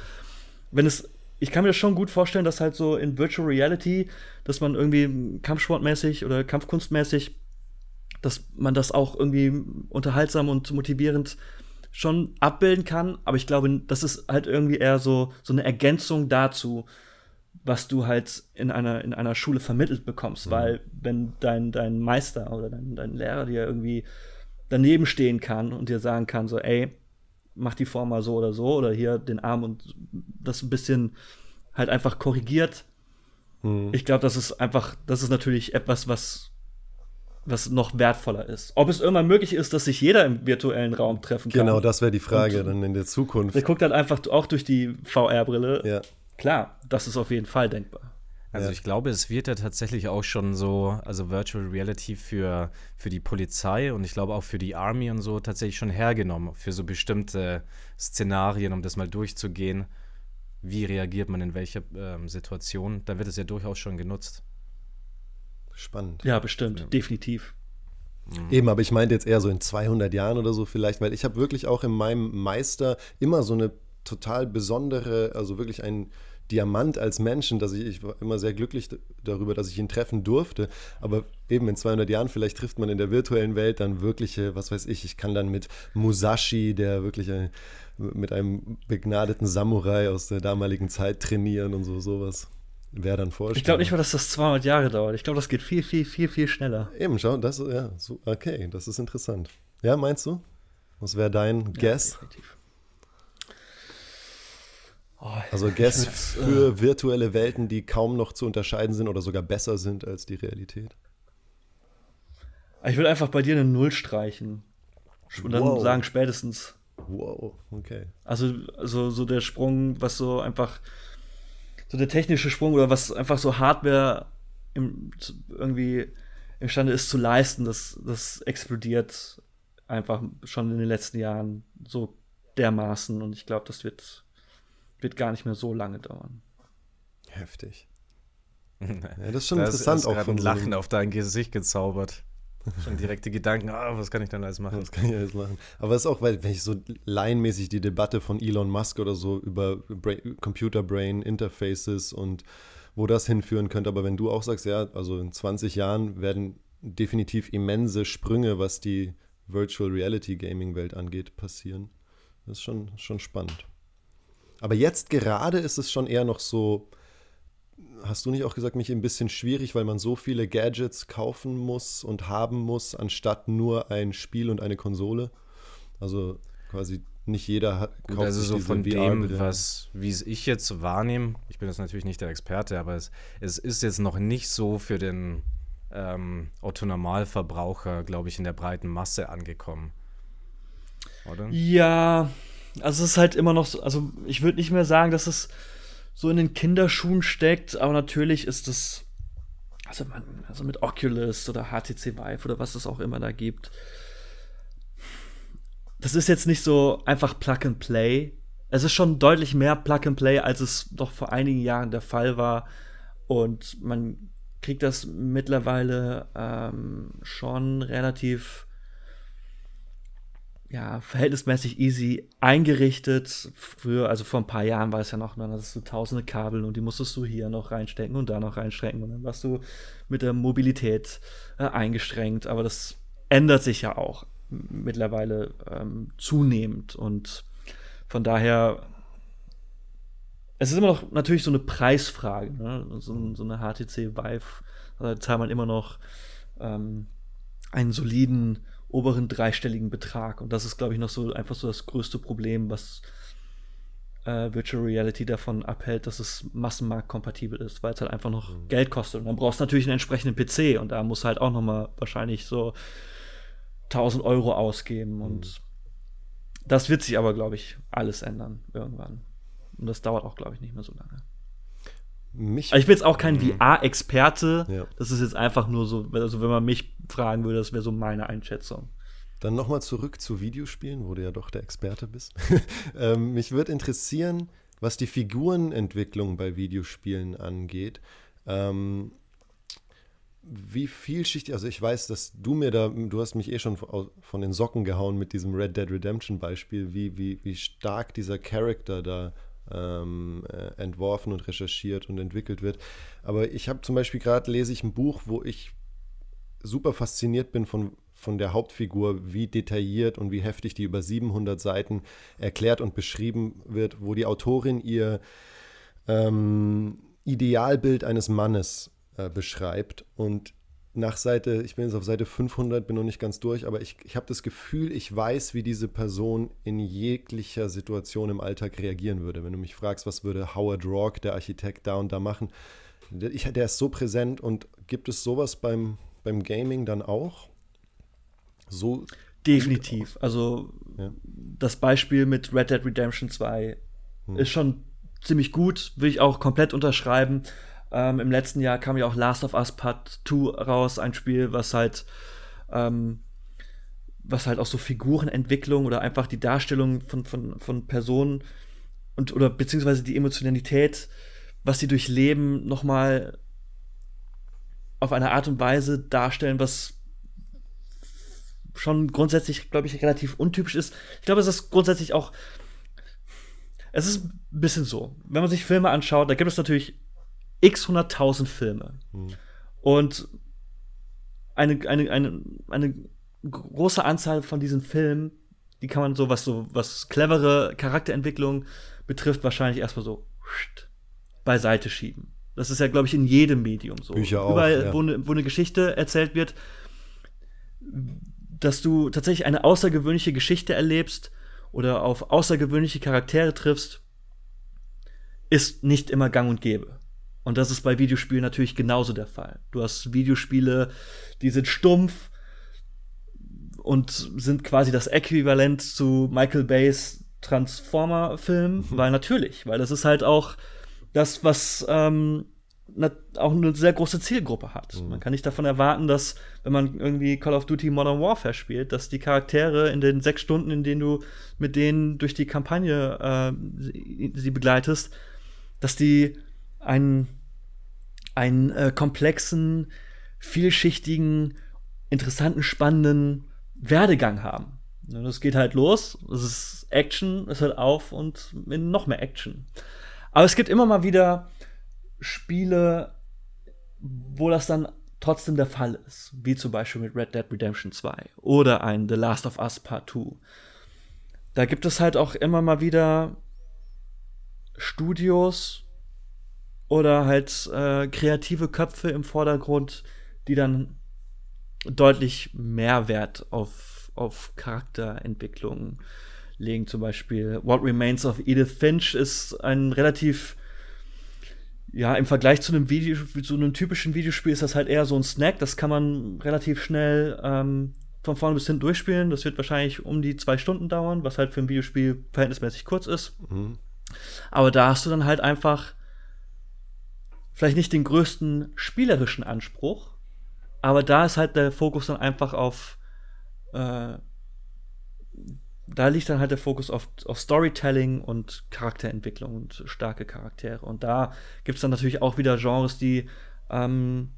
S3: Wenn es ich kann mir das schon gut vorstellen, dass halt so in Virtual Reality, dass man irgendwie kampfsportmäßig oder kampfkunstmäßig, dass man das auch irgendwie unterhaltsam und motivierend schon abbilden kann, aber ich glaube, das ist halt irgendwie eher so, so eine Ergänzung dazu, was du halt in einer, in einer Schule vermittelt bekommst. Mhm. Weil wenn dein, dein Meister oder dein, dein Lehrer dir irgendwie daneben stehen kann und dir sagen kann, so, ey, mach die Form mal so oder so oder hier den Arm und das ein bisschen halt einfach korrigiert. Mhm. Ich glaube, das ist einfach, das ist natürlich etwas, was was noch wertvoller ist. Ob es irgendwann möglich ist, dass sich jeder im virtuellen Raum treffen
S2: kann. Genau, das wäre die Frage und dann in der Zukunft.
S3: Der guckt dann einfach auch durch die VR-Brille. Ja. Klar, das ist auf jeden Fall denkbar.
S1: Also ja. ich glaube, es wird ja tatsächlich auch schon so, also Virtual Reality für, für die Polizei und ich glaube auch für die Army und so tatsächlich schon hergenommen, für so bestimmte Szenarien, um das mal durchzugehen. Wie reagiert man in welcher ähm, Situation? Da wird es ja durchaus schon genutzt.
S2: Spannend.
S3: Ja, bestimmt, ja. definitiv.
S2: Mhm. Eben, aber ich meinte jetzt eher so in 200 Jahren oder so vielleicht, weil ich habe wirklich auch in meinem Meister immer so eine total besondere, also wirklich ein Diamant als Menschen, dass ich, ich war immer sehr glücklich darüber, dass ich ihn treffen durfte. Aber eben in 200 Jahren, vielleicht trifft man in der virtuellen Welt dann wirkliche, was weiß ich, ich kann dann mit Musashi, der wirklich ein, mit einem begnadeten Samurai aus der damaligen Zeit trainieren und so sowas wäre dann vorstellen.
S3: Ich glaube nicht mal, dass das 200 Jahre dauert. Ich glaube, das geht viel, viel, viel, viel schneller.
S2: Eben, schau, das, ja, so, okay, das ist interessant. Ja, meinst du? Was wäre dein ja, Guess? Definitiv. Also Guess für äh, virtuelle Welten, die kaum noch zu unterscheiden sind oder sogar besser sind als die Realität.
S3: Ich würde einfach bei dir eine Null streichen. Und dann wow. sagen spätestens.
S2: Wow, okay.
S3: Also, also so der Sprung, was so einfach so der technische Sprung oder was einfach so Hardware im, irgendwie imstande ist zu leisten, das, das explodiert einfach schon in den letzten Jahren so dermaßen und ich glaube, das wird, wird gar nicht mehr so lange dauern.
S2: Heftig. *laughs* Ja, das ist schon das interessant ist
S1: auch von Lachen so auf dein Gesicht gezaubert. Schon direkte Gedanken, ah, was kann ich dann alles machen?
S2: Was kann ich alles machen? Aber es ist auch, weil, wenn ich so laienmäßig die Debatte von Elon Musk oder so über Computer-Brain-Interfaces und wo das hinführen könnte, aber wenn du auch sagst, ja, also in 20 Jahren werden definitiv immense Sprünge, was die Virtual Reality Gaming Welt angeht, passieren. Das ist schon, schon spannend. Aber jetzt gerade ist es schon eher noch so, hast du nicht auch gesagt, mich ein bisschen schwierig, weil man so viele Gadgets kaufen muss und haben muss, anstatt nur ein Spiel und eine Konsole? Also quasi nicht jeder hat,
S1: kauft Gut, also so von dem, was, wie es ich jetzt wahrnehme, ich bin jetzt natürlich nicht der Experte, aber es, es ist jetzt noch nicht so für den ähm, Otto-Normalverbraucher, glaube ich, in der breiten Masse angekommen.
S3: Oder? Ja, also es ist halt immer noch so, also ich würde nicht mehr sagen, dass es so in den Kinderschuhen steckt, aber natürlich ist es, also, man, also mit Oculus oder HTC Vive oder was es auch immer da gibt, das ist jetzt nicht so einfach Plug and Play. Es ist schon deutlich mehr Plug and Play, als es doch vor einigen Jahren der Fall war. Und man kriegt das mittlerweile ähm, schon relativ ja, verhältnismäßig easy eingerichtet. Früher, also vor ein paar Jahren war es ja noch, dann hattest du tausende Kabel und die musstest du hier noch reinstecken und da noch reinstecken und dann warst du mit der Mobilität äh, eingeschränkt. Aber das ändert sich ja auch mittlerweile ähm, zunehmend und von daher es ist immer noch natürlich so eine Preisfrage. Ne? So, so, eine HTC Vive, da zahlt man immer noch ähm, einen soliden oberen dreistelligen Betrag. Und das ist, glaube ich, noch so einfach so das größte Problem, was äh, Virtual Reality davon abhält, dass es massenmarktkompatibel ist, weil es halt einfach noch mhm. Geld kostet. Und dann brauchst du natürlich einen entsprechenden PC und da muss halt auch noch mal wahrscheinlich so 1000 Euro ausgeben. Mhm. Und das wird sich aber, glaube ich, alles ändern irgendwann. Und das dauert auch, glaube ich, nicht mehr so lange. Mich ich bin jetzt auch kein mhm. VR-Experte. Ja. Das ist jetzt einfach nur so, also wenn man mich fragen würde, das wäre so meine Einschätzung.
S2: Dann nochmal zurück zu Videospielen, wo du ja doch der Experte bist. *laughs* ähm, mich würde interessieren, was die Figurenentwicklung bei Videospielen angeht. Ähm, wie vielschichtig, also ich weiß, dass du mir da, du hast mich eh schon von den Socken gehauen mit diesem Red Dead Redemption Beispiel, wie, wie, wie stark dieser Charakter da ähm, äh, entworfen und recherchiert und entwickelt wird. Aber ich habe zum Beispiel gerade, lese ich ein Buch, wo ich super fasziniert bin von von der Hauptfigur, wie detailliert und wie heftig die über 700 Seiten erklärt und beschrieben wird, wo die Autorin ihr ähm, Idealbild eines Mannes äh, beschreibt. Und nach Seite, ich bin jetzt auf Seite 500, bin noch nicht ganz durch, aber ich, ich habe das Gefühl, ich weiß, wie diese Person in jeglicher Situation im Alltag reagieren würde. Wenn du mich fragst, was würde Howard Rourke, der Architekt, da und da machen, ich, der ist so präsent und gibt es sowas beim, beim Gaming dann auch?
S3: So Definitiv. Also ja. das Beispiel mit Red Dead Redemption 2 hm. ist schon ziemlich gut, will ich auch komplett unterschreiben. Ähm, Im letzten Jahr kam ja auch Last of Us Part 2 raus, ein Spiel, was halt ähm, was halt auch so Figurenentwicklung oder einfach die Darstellung von, von, von Personen und oder beziehungsweise die Emotionalität, was sie durchleben, nochmal auf eine Art und Weise darstellen, was schon grundsätzlich, glaube ich, relativ untypisch ist. Ich glaube, es ist grundsätzlich auch. Es ist ein bisschen so. Wenn man sich Filme anschaut, da gibt es natürlich x hunderttausend Filme. Hm. Und eine, eine, eine, eine große Anzahl von diesen Filmen, die kann man so, was so, was clevere Charakterentwicklung betrifft, wahrscheinlich erstmal so beiseite schieben. Das ist ja, glaube ich, in jedem Medium so.
S2: Bücher auch,
S3: Überall, ja. wo, eine, wo eine Geschichte erzählt wird, dass du tatsächlich eine außergewöhnliche Geschichte erlebst oder auf außergewöhnliche Charaktere triffst, ist nicht immer gang und gäbe. Und das ist bei Videospielen natürlich genauso der Fall. Du hast Videospiele, die sind stumpf und sind quasi das Äquivalent zu Michael Bays Transformer-Film, mhm. weil natürlich, weil das ist halt auch das, was ähm, auch eine sehr große Zielgruppe hat. Mhm. Man kann nicht davon erwarten, dass, wenn man irgendwie Call of Duty Modern Warfare spielt, dass die Charaktere in den sechs Stunden, in denen du mit denen durch die Kampagne äh, sie, begleitest, dass die einen, einen äh, komplexen, vielschichtigen, interessanten, spannenden Werdegang haben. Das geht halt los, es ist Action, es hört auf und noch mehr Action. Aber es gibt immer mal wieder Spiele, wo das dann trotzdem der Fall ist, wie zum Beispiel mit Red Dead Redemption 2 oder ein The Last of Us Part 2. Da gibt es halt auch immer mal wieder Studios, oder halt äh, kreative Köpfe im Vordergrund, die dann deutlich mehr Wert auf, auf Charakterentwicklung legen. Zum Beispiel What Remains of Edith Finch ist ein relativ, ja, im Vergleich zu einem Video, zu einem typischen Videospiel ist das halt eher so ein Snack. Das kann man relativ schnell ähm, von vorne bis hinten durchspielen. Das wird wahrscheinlich um die zwei Stunden dauern, was halt für ein Videospiel verhältnismäßig kurz ist. Mhm. Aber da hast du dann halt einfach vielleicht nicht den größten spielerischen Anspruch, aber da ist halt der Fokus dann einfach auf, äh, da liegt dann halt der Fokus auf, auf Storytelling und Charakterentwicklung und starke Charaktere. Und da gibt es dann natürlich auch wieder Genres, die, ähm,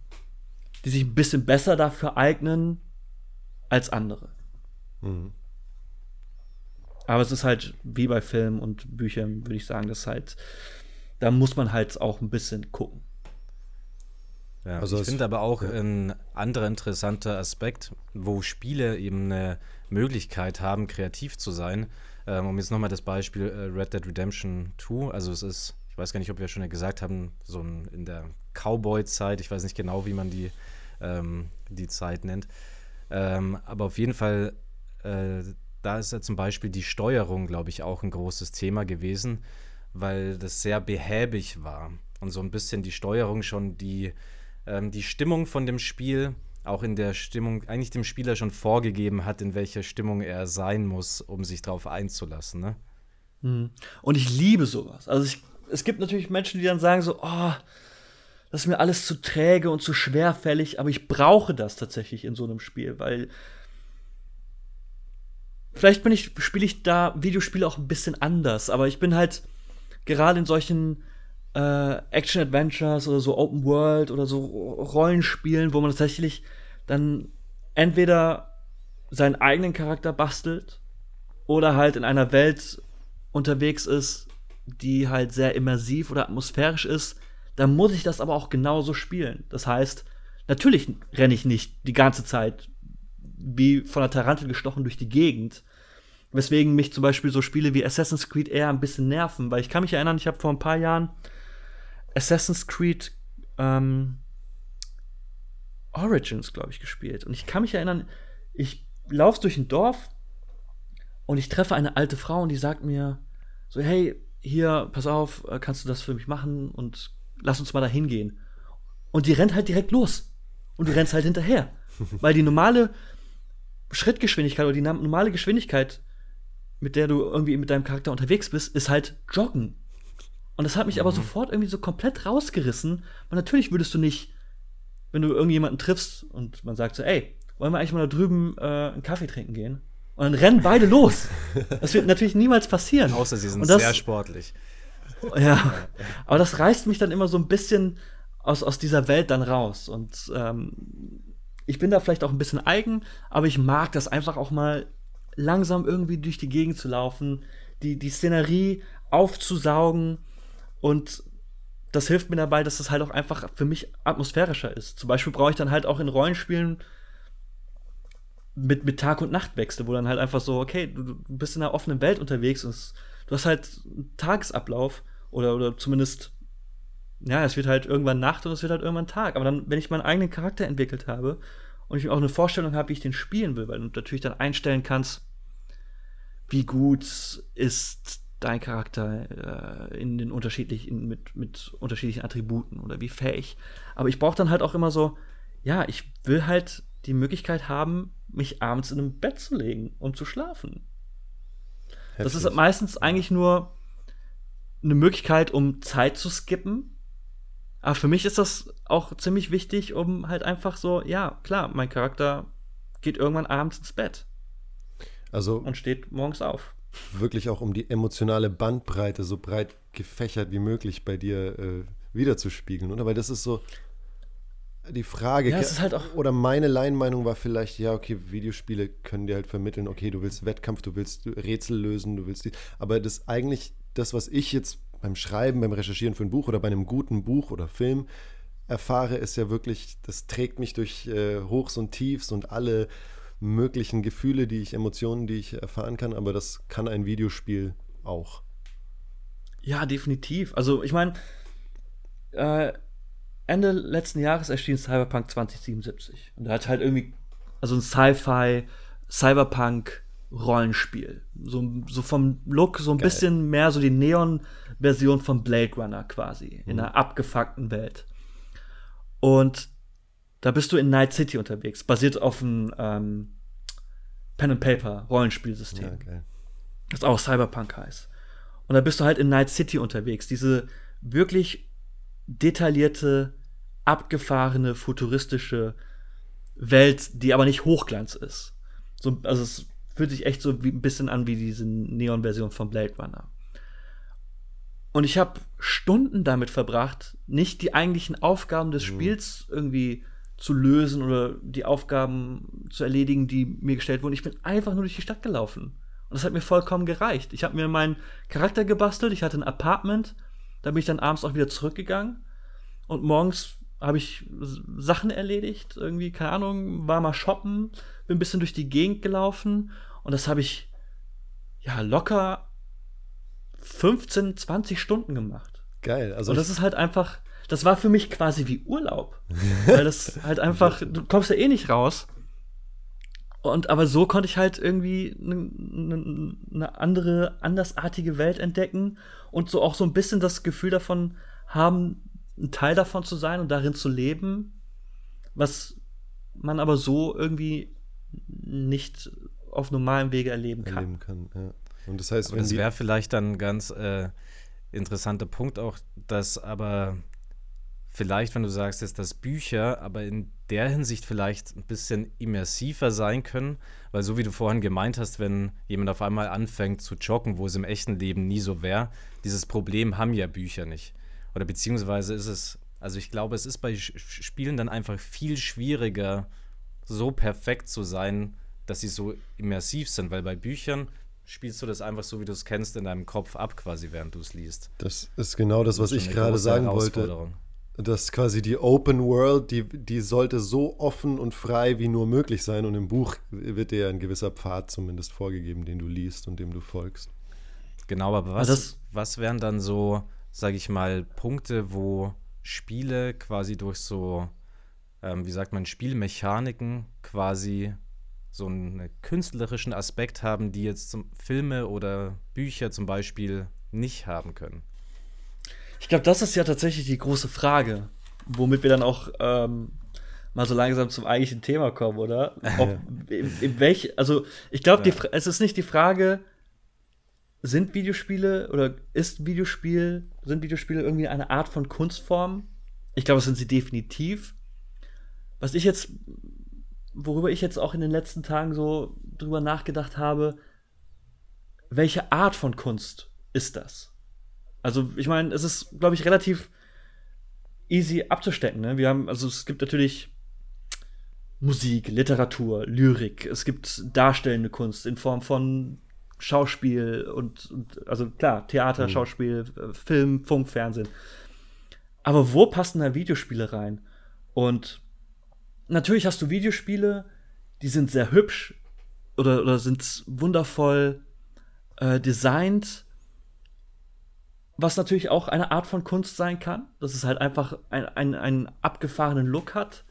S3: die sich ein bisschen besser dafür eignen als andere. Mhm. Aber es ist halt wie bei Filmen und Büchern, würde ich sagen, das halt, da muss man halt auch ein bisschen gucken.
S1: Ja, also ich finde aber auch ja. ein anderer interessanter Aspekt, wo Spiele eben eine Möglichkeit haben, kreativ zu sein. Ähm, um jetzt nochmal das Beispiel äh, Red Dead Redemption 2, also es ist, ich weiß gar nicht, ob wir schon gesagt haben, so ein, in der Cowboy-Zeit, ich weiß nicht genau, wie man die, ähm, die Zeit nennt. Ähm, aber auf jeden Fall, äh, da ist ja zum Beispiel die Steuerung, glaube ich, auch ein großes Thema gewesen, weil das sehr behäbig war und so ein bisschen die Steuerung schon die ähm, die Stimmung von dem Spiel auch in der Stimmung eigentlich dem Spieler schon vorgegeben hat, in welcher Stimmung er sein muss, um sich darauf einzulassen. Ne?
S3: Mhm. Und ich liebe sowas. Also ich, es gibt natürlich Menschen, die dann sagen so, oh, das ist mir alles zu träge und zu schwerfällig, aber ich brauche das tatsächlich in so einem Spiel, weil vielleicht bin ich, spiele ich da Videospiele auch ein bisschen anders, aber ich bin halt gerade in solchen äh, Action-Adventures oder so Open World oder so Rollenspielen, wo man tatsächlich dann entweder seinen eigenen Charakter bastelt oder halt in einer Welt unterwegs ist, die halt sehr immersiv oder atmosphärisch ist, dann muss ich das aber auch genauso spielen. Das heißt, natürlich renne ich nicht die ganze Zeit wie von einer Tarantel gestochen durch die Gegend. Weswegen mich zum Beispiel so Spiele wie Assassin's Creed eher ein bisschen nerven, weil ich kann mich erinnern, ich habe vor ein paar Jahren Assassin's Creed ähm, Origins, glaube ich, gespielt. Und ich kann mich erinnern, ich laufe durch ein Dorf und ich treffe eine alte Frau und die sagt mir so, hey, hier, pass auf, äh, kannst du das für mich machen und lass uns mal da hingehen. Und die rennt halt direkt los. Und du rennst halt hinterher. *laughs* Weil die normale Schrittgeschwindigkeit oder die normale Geschwindigkeit, mit der du irgendwie mit deinem Charakter unterwegs bist, ist halt Joggen. Und das hat mich mhm. aber sofort irgendwie so komplett rausgerissen. Weil natürlich würdest du nicht, wenn du irgendjemanden triffst und man sagt so, ey, wollen wir eigentlich mal da drüben äh, einen Kaffee trinken gehen? Und dann rennen beide los. Das wird natürlich niemals passieren.
S1: Außer sie sind das, sehr sportlich.
S3: Ja, aber das reißt mich dann immer so ein bisschen aus, aus dieser Welt dann raus. Und ähm, ich bin da vielleicht auch ein bisschen eigen, aber ich mag das einfach auch mal langsam irgendwie durch die Gegend zu laufen, die, die Szenerie aufzusaugen und das hilft mir dabei, dass es halt auch einfach für mich atmosphärischer ist. Zum Beispiel brauche ich dann halt auch in Rollenspielen mit, mit Tag- und Nachtwechsel, wo dann halt einfach so, okay, du, bist in einer offenen Welt unterwegs und es, du hast halt einen Tagesablauf oder, oder zumindest, ja, es wird halt irgendwann Nacht und es wird halt irgendwann Tag. Aber dann, wenn ich meinen eigenen Charakter entwickelt habe und ich auch eine Vorstellung habe, wie ich den spielen will, weil du natürlich dann einstellen kannst, wie gut ist dein Charakter äh, in den unterschiedlichen, mit, mit unterschiedlichen Attributen oder wie fähig. Aber ich brauche dann halt auch immer so, ja, ich will halt die Möglichkeit haben, mich abends in ein Bett zu legen und zu schlafen. Heftig. Das ist meistens eigentlich nur eine Möglichkeit, um Zeit zu skippen. Aber für mich ist das auch ziemlich wichtig, um halt einfach so, ja, klar, mein Charakter geht irgendwann abends ins Bett.
S2: Also.
S3: Und steht morgens auf.
S2: Wirklich auch um die emotionale Bandbreite so breit gefächert wie möglich bei dir äh, wiederzuspiegeln, oder? Weil das ist so, die Frage.
S3: Ja, es ist halt auch
S2: oder meine Laienmeinung war vielleicht, ja, okay, Videospiele können dir halt vermitteln, okay, du willst Wettkampf, du willst Rätsel lösen, du willst die. Aber das eigentlich, das, was ich jetzt beim Schreiben, beim Recherchieren für ein Buch oder bei einem guten Buch oder Film erfahre, ist ja wirklich, das trägt mich durch äh, Hochs und Tiefs und alle möglichen Gefühle, die ich, Emotionen, die ich erfahren kann, aber das kann ein Videospiel auch.
S3: Ja, definitiv. Also ich meine, äh, Ende letzten Jahres erschien Cyberpunk 2077. Und er hat halt irgendwie, also ein Sci-Fi, Cyberpunk-Rollenspiel. So, so vom Look so ein Geil. bisschen mehr so die Neon-Version von Blade Runner quasi. Mhm. In einer abgefuckten Welt. Und da bist du in Night City unterwegs, basiert auf einem ähm, Pen-and-Paper-Rollenspielsystem. Ja, okay. Das auch Cyberpunk heißt. Und da bist du halt in Night City unterwegs. Diese wirklich detaillierte, abgefahrene, futuristische Welt, die aber nicht Hochglanz ist. So, also es fühlt sich echt so wie, ein bisschen an wie diese Neon-Version von Blade Runner. Und ich habe Stunden damit verbracht, nicht die eigentlichen Aufgaben des mhm. Spiels irgendwie zu lösen oder die Aufgaben zu erledigen, die mir gestellt wurden. Ich bin einfach nur durch die Stadt gelaufen. Und das hat mir vollkommen gereicht. Ich habe mir meinen Charakter gebastelt, ich hatte ein Apartment, da bin ich dann abends auch wieder zurückgegangen und morgens habe ich Sachen erledigt, irgendwie, keine Ahnung, war mal shoppen, bin ein bisschen durch die Gegend gelaufen und das habe ich ja locker 15, 20 Stunden gemacht.
S2: Geil. Also
S3: und das ist halt einfach, das war für mich quasi wie Urlaub. weil das *laughs* halt einfach, du kommst ja eh nicht raus. Und aber so konnte ich halt irgendwie eine ne, ne andere, andersartige Welt entdecken und so auch so ein bisschen das Gefühl davon haben, ein Teil davon zu sein und darin zu leben, was man aber so irgendwie nicht auf normalem Wege erleben kann. Erleben kann
S2: ja. Und das heißt,
S1: wenn das wäre vielleicht dann ein ganz äh, interessanter Punkt auch, dass aber vielleicht, wenn du sagst jetzt, dass Bücher aber in der Hinsicht vielleicht ein bisschen immersiver sein können, weil so wie du vorhin gemeint hast, wenn jemand auf einmal anfängt zu joggen, wo es im echten Leben nie so wäre, dieses Problem haben ja Bücher nicht. Oder beziehungsweise ist es, also ich glaube, es ist bei Spielen dann einfach viel schwieriger, so perfekt zu sein, dass sie so immersiv sind, weil bei Büchern spielst du das einfach so, wie du es kennst, in deinem Kopf ab, quasi, während du es liest.
S2: Das ist genau das, was ich gerade sagen wollte dass quasi die Open World, die, die sollte so offen und frei wie nur möglich sein. Und im Buch wird dir ja ein gewisser Pfad zumindest vorgegeben, den du liest und dem du folgst.
S1: Genau, aber was, also was wären dann so, sage ich mal, Punkte, wo Spiele quasi durch so, ähm, wie sagt man, Spielmechaniken quasi so einen künstlerischen Aspekt haben, die jetzt zum Filme oder Bücher zum Beispiel nicht haben können?
S3: Ich glaube, das ist ja tatsächlich die große Frage, womit wir dann auch ähm, mal so langsam zum eigentlichen Thema kommen, oder? *laughs* Ob, in, in welch, also ich glaube, ja. es ist nicht die Frage, sind Videospiele oder ist Videospiel, sind Videospiele irgendwie eine Art von Kunstform? Ich glaube, das sind sie definitiv. Was ich jetzt, worüber ich jetzt auch in den letzten Tagen so drüber nachgedacht habe, welche Art von Kunst ist das? Also, ich meine, es ist, glaube ich, relativ easy abzustecken. Ne? Wir haben, also es gibt natürlich Musik, Literatur, Lyrik, es gibt darstellende Kunst in Form von Schauspiel und, und also klar, Theater, mhm. Schauspiel, äh, Film, Funk, Fernsehen. Aber wo passen da Videospiele rein? Und natürlich hast du Videospiele, die sind sehr hübsch oder, oder sind wundervoll äh, designt was natürlich auch eine Art von Kunst sein kann, dass es halt einfach ein, ein, einen abgefahrenen Look hat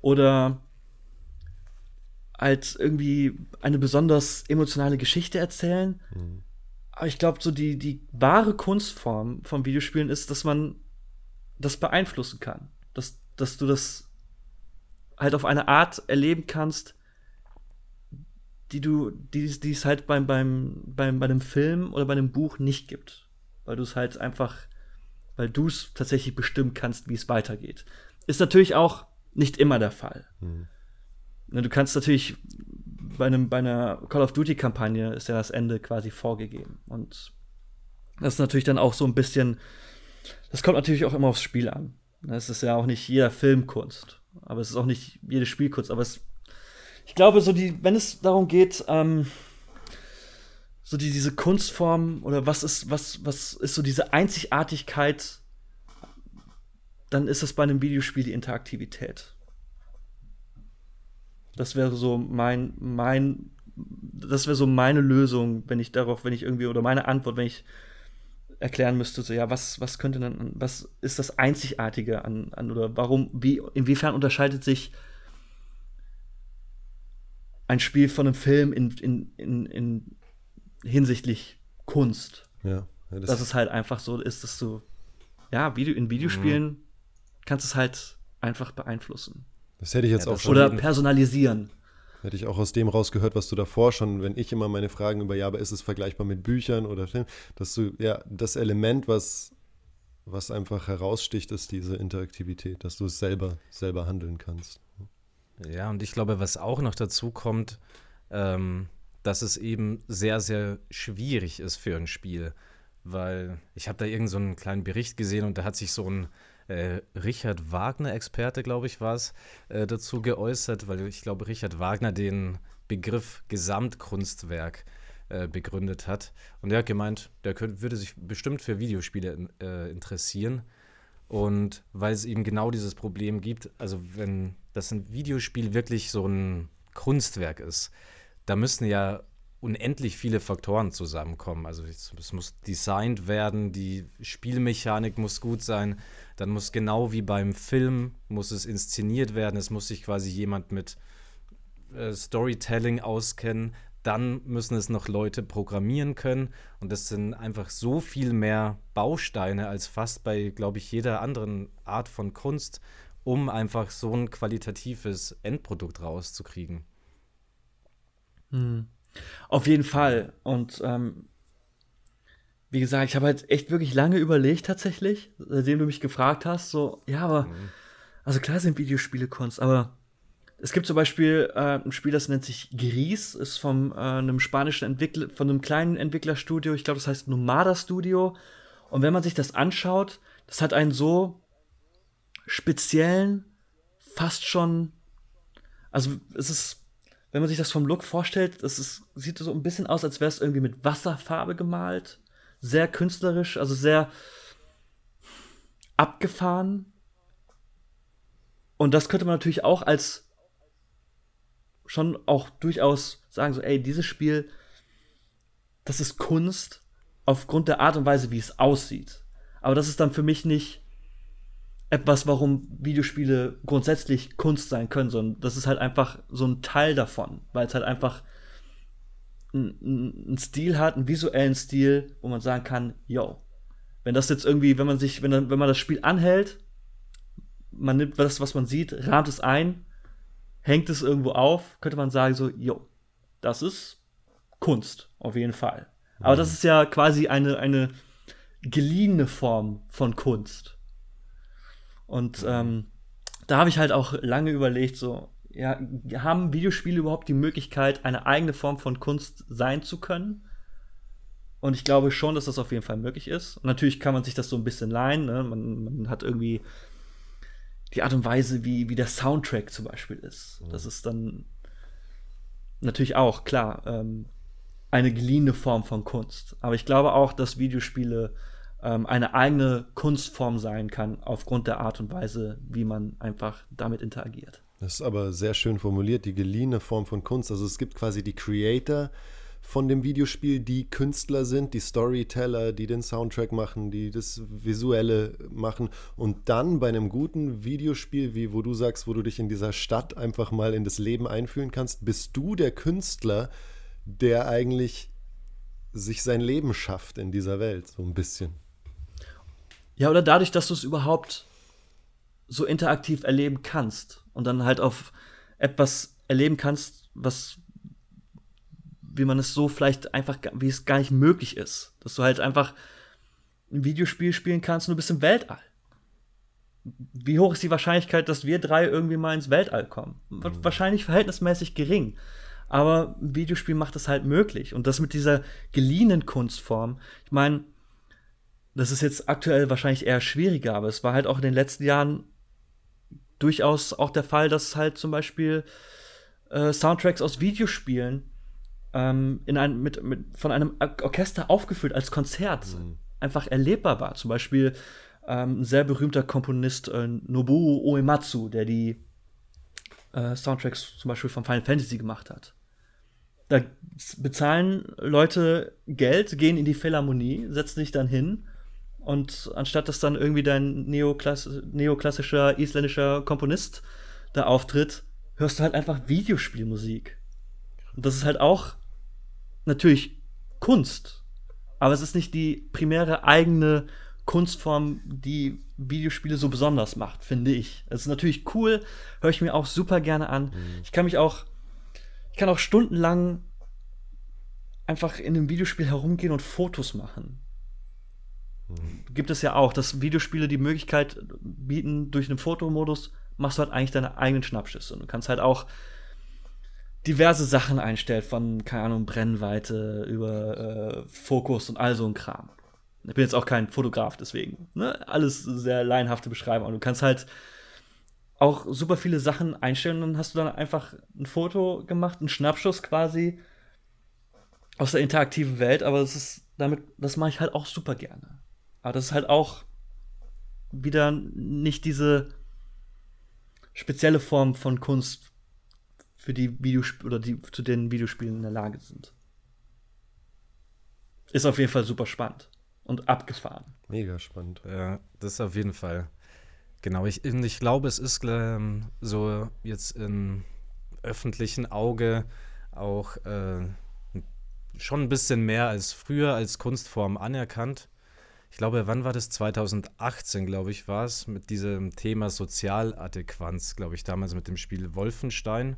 S3: oder als irgendwie eine besonders emotionale Geschichte erzählen. Mhm. Aber ich glaube, so die, die wahre Kunstform von Videospielen ist, dass man das beeinflussen kann. Dass, dass du das halt auf eine Art erleben kannst, die du, die, die es halt beim, beim, beim, bei einem Film oder bei einem Buch nicht gibt weil du es halt einfach, weil du es tatsächlich bestimmen kannst, wie es weitergeht. Ist natürlich auch nicht immer der Fall. Mhm. Du kannst natürlich bei, einem, bei einer Call of Duty-Kampagne ist ja das Ende quasi vorgegeben. Und das ist natürlich dann auch so ein bisschen, das kommt natürlich auch immer aufs Spiel an. Es ist ja auch nicht jeder Film Kunst, aber es ist auch nicht jede Spielkunst. Aber es, ich glaube, so die, wenn es darum geht, ähm, so die, diese Kunstform oder was ist, was, was ist so diese Einzigartigkeit, dann ist es bei einem Videospiel die Interaktivität. Das wäre so mein, mein, das wäre so meine Lösung, wenn ich darauf, wenn ich irgendwie, oder meine Antwort, wenn ich erklären müsste, so ja, was, was könnte dann, was ist das Einzigartige an, an oder warum, wie, inwiefern unterscheidet sich ein Spiel von einem Film in, in, in, in hinsichtlich Kunst.
S2: Ja.
S3: ja das dass es halt einfach so ist, dass du, ja, Video, in Videospielen mhm. kannst es halt einfach beeinflussen.
S2: Das hätte ich jetzt ja, auch
S3: schon. Oder personalisieren.
S2: Hätte ich auch aus dem rausgehört, was du davor schon, wenn ich immer meine Fragen über, ja, aber ist es vergleichbar mit Büchern oder Filmen, dass du, ja, das Element, was, was einfach heraussticht, ist diese Interaktivität, dass du es selber, selber handeln kannst.
S1: Ja, und ich glaube, was auch noch dazu kommt, ähm, dass es eben sehr, sehr schwierig ist für ein Spiel. Weil ich habe da irgendeinen so kleinen Bericht gesehen und da hat sich so ein äh, Richard Wagner-Experte, glaube ich, war es, äh, dazu geäußert, weil ich glaube, Richard Wagner den Begriff Gesamtkunstwerk äh, begründet hat. Und er hat gemeint, der könnte, würde sich bestimmt für Videospiele in, äh, interessieren. Und weil es eben genau dieses Problem gibt, also wenn das ein Videospiel wirklich so ein Kunstwerk ist, da müssen ja unendlich viele Faktoren zusammenkommen. Also es, muss designt werden, die Spielmechanik muss gut sein, dann muss genau wie beim Film, muss es inszeniert werden, es muss sich quasi jemand mit äh, Storytelling auskennen, dann müssen es noch Leute programmieren können und das sind einfach so viel mehr Bausteine als fast bei, glaube ich, jeder anderen Art von Kunst, um einfach so ein qualitatives Endprodukt rauszukriegen.
S3: Hm. Auf jeden Fall. Und ähm, wie gesagt, ich habe halt echt wirklich lange überlegt tatsächlich, seitdem du mich gefragt hast, so, ja, aber, mhm. also klar sind Videospiele Kunst, aber es gibt zum Beispiel äh, ein Spiel, das nennt sich Gris, ist vom äh, einem spanischen Entwickler, von einem kleinen Entwicklerstudio, ich glaube, das heißt Nomada Studio. Und wenn man sich das anschaut, das hat einen so speziellen, fast schon, also es ist wenn man sich das vom Look vorstellt, das ist, sieht so ein bisschen aus, als wäre es irgendwie mit Wasserfarbe gemalt. Sehr künstlerisch, also sehr abgefahren. Und das könnte man natürlich auch als schon auch durchaus sagen, so, ey, dieses Spiel, das ist Kunst aufgrund der Art und Weise, wie es aussieht. Aber das ist dann für mich nicht etwas, warum Videospiele grundsätzlich Kunst sein können, sondern das ist halt einfach so ein Teil davon, weil es halt einfach einen Stil hat, einen visuellen Stil, wo man sagen kann, yo, wenn das jetzt irgendwie, wenn man sich, wenn, wenn man das Spiel anhält, man nimmt das, was man sieht, rahmt es ein, hängt es irgendwo auf, könnte man sagen so, yo, das ist Kunst, auf jeden Fall. Aber das mhm. ist ja quasi eine, eine geliehene Form von Kunst. Und ähm, da habe ich halt auch lange überlegt, so, ja, haben Videospiele überhaupt die Möglichkeit, eine eigene Form von Kunst sein zu können? Und ich glaube schon, dass das auf jeden Fall möglich ist. Und natürlich kann man sich das so ein bisschen leihen. Ne? Man, man, hat irgendwie die Art und Weise, wie, wie der Soundtrack zum Beispiel ist. Mhm. Das ist dann natürlich auch, klar, ähm, eine geliehene Form von Kunst. Aber ich glaube auch, dass Videospiele ähm, eine eigene Kunstform sein kann, aufgrund der Art und Weise, wie man einfach damit interagiert.
S2: Das ist aber sehr schön formuliert, die geliehene Form von Kunst. Also es gibt quasi die Creator von dem Videospiel, die Künstler sind, die Storyteller, die den Soundtrack machen, die das Visuelle machen. Und dann bei einem guten Videospiel, wie wo du sagst, wo du dich in dieser Stadt einfach mal in das Leben einfühlen kannst, bist du der Künstler, der eigentlich sich sein Leben schafft in dieser Welt, so ein bisschen.
S3: Ja, oder dadurch, dass du es überhaupt so interaktiv erleben kannst und dann halt auf etwas erleben kannst, was wie man es so vielleicht einfach, wie es gar nicht möglich ist. Dass du halt einfach ein Videospiel spielen kannst und du bist im Weltall. Wie hoch ist die Wahrscheinlichkeit, dass wir drei irgendwie mal ins Weltall kommen? Mhm. Wahrscheinlich verhältnismäßig gering. Aber ein Videospiel macht es halt möglich. Und das mit dieser geliehenen Kunstform, ich meine, das ist jetzt aktuell wahrscheinlich eher schwieriger, aber es war halt auch in den letzten Jahren durchaus auch der Fall, dass halt zum Beispiel äh, Soundtracks aus Videospielen ähm, in ein, mit, mit, von einem Orchester aufgeführt als Konzert mhm. einfach erlebbar war. Zum Beispiel ähm, ein sehr berühmter Komponist äh, Nobuo Uematsu, der die äh, Soundtracks zum Beispiel von Final Fantasy gemacht hat. Da bezahlen Leute Geld, gehen in die Philharmonie, setzen sich dann hin und anstatt dass dann irgendwie dein neoklass neoklassischer isländischer Komponist da auftritt, hörst du halt einfach Videospielmusik. Und das ist halt auch natürlich Kunst, aber es ist nicht die primäre eigene Kunstform, die Videospiele so besonders macht, finde ich. Es ist natürlich cool, höre ich mir auch super gerne an. Mhm. Ich kann mich auch, ich kann auch stundenlang einfach in einem Videospiel herumgehen und Fotos machen. Gibt es ja auch, dass Videospiele die Möglichkeit bieten, durch einen Fotomodus machst du halt eigentlich deine eigenen Schnappschüsse. Und du kannst halt auch diverse Sachen einstellen, von, keine Ahnung, Brennweite über äh, Fokus und all so ein Kram. Ich bin jetzt auch kein Fotograf, deswegen. Ne? Alles sehr laienhafte Beschreibung. Und du kannst halt auch super viele Sachen einstellen und dann hast du dann einfach ein Foto gemacht, einen Schnappschuss quasi aus der interaktiven Welt, aber das ist damit, das mache ich halt auch super gerne. Aber das ist halt auch wieder nicht diese spezielle Form von Kunst, für die Videospiele oder die zu den Videospielen in der Lage sind. Ist auf jeden Fall super spannend und abgefahren.
S2: Mega spannend.
S1: Ja, das ist auf jeden Fall. Genau, ich, ich glaube, es ist ähm, so jetzt im öffentlichen Auge auch äh, schon ein bisschen mehr als früher als Kunstform anerkannt. Ich glaube, wann war das? 2018, glaube ich, war es, mit diesem Thema Sozialadäquanz, glaube ich, damals mit dem Spiel Wolfenstein,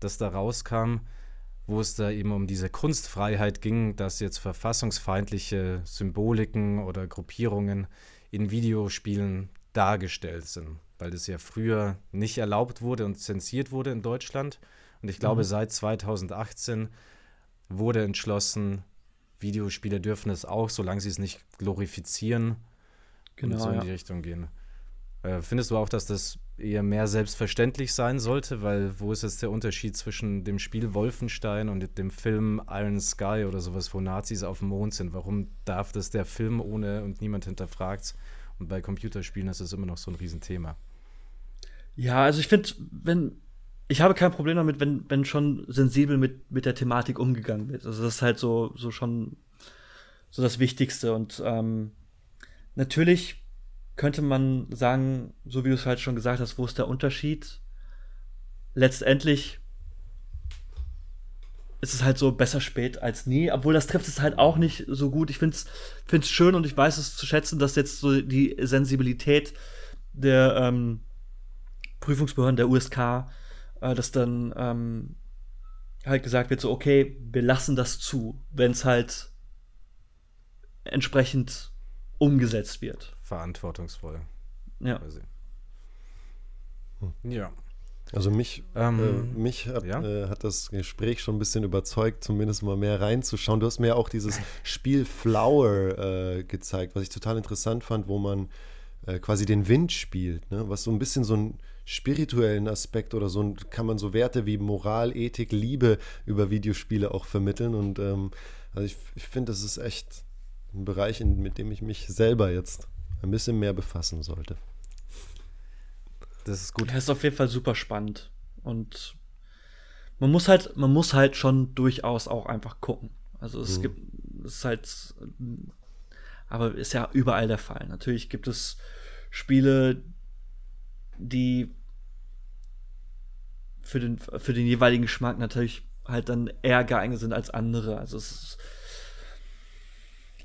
S1: das da rauskam wo es da eben um diese Kunstfreiheit ging, dass jetzt verfassungsfeindliche Symboliken oder Gruppierungen in Videospielen dargestellt sind, weil das ja früher nicht erlaubt wurde und zensiert wurde in Deutschland. Und ich glaube, mhm. seit 2018 wurde entschlossen, Videospiele dürfen es auch, solange sie es nicht glorifizieren genau, und so in ja. die Richtung gehen. Äh, findest du auch, dass das eher mehr selbstverständlich sein sollte, weil wo ist jetzt der Unterschied zwischen dem Spiel Wolfenstein und dem Film Iron Sky oder sowas, wo Nazis auf dem Mond sind? Warum darf das der Film ohne und niemand hinterfragt Und bei Computerspielen ist das immer noch so ein Riesenthema.
S3: Ja, also ich finde, wenn ich habe kein Problem damit, wenn, wenn schon sensibel mit, mit der Thematik umgegangen wird. Also das ist halt so, so schon so das Wichtigste. Und ähm, natürlich könnte man sagen, so wie du es halt schon gesagt hast, wo ist der Unterschied? Letztendlich ist es halt so besser spät als nie, obwohl das trifft es halt auch nicht so gut. Ich finde es schön und ich weiß es zu schätzen, dass jetzt so die Sensibilität der ähm, Prüfungsbehörden der USK, äh, dass dann ähm, halt gesagt wird, so, okay, wir lassen das zu, wenn es halt entsprechend umgesetzt wird.
S1: Verantwortungsvoll.
S3: Ja.
S2: Hm. Ja. Also mich, ähm, äh, mich hat, ja? äh, hat, das Gespräch schon ein bisschen überzeugt, zumindest mal mehr reinzuschauen. Du hast mir ja auch dieses *laughs* Spiel Flower äh, gezeigt, was ich total interessant fand, wo man äh, quasi den Wind spielt, ne? was so ein bisschen so einen spirituellen Aspekt oder so ein, kann man so Werte wie Moral, Ethik, Liebe über Videospiele auch vermitteln. Und ähm, also ich, ich finde, das ist echt ein Bereich, in, mit dem ich mich selber jetzt ein bisschen mehr befassen sollte.
S3: Das ist gut. Das ist auf jeden Fall super spannend. Und man muss halt, man muss halt schon durchaus auch einfach gucken. Also es mhm. gibt, es ist halt, aber ist ja überall der Fall. Natürlich gibt es Spiele, die für den, für den jeweiligen Geschmack natürlich halt dann eher geeignet sind als andere. Also es ist,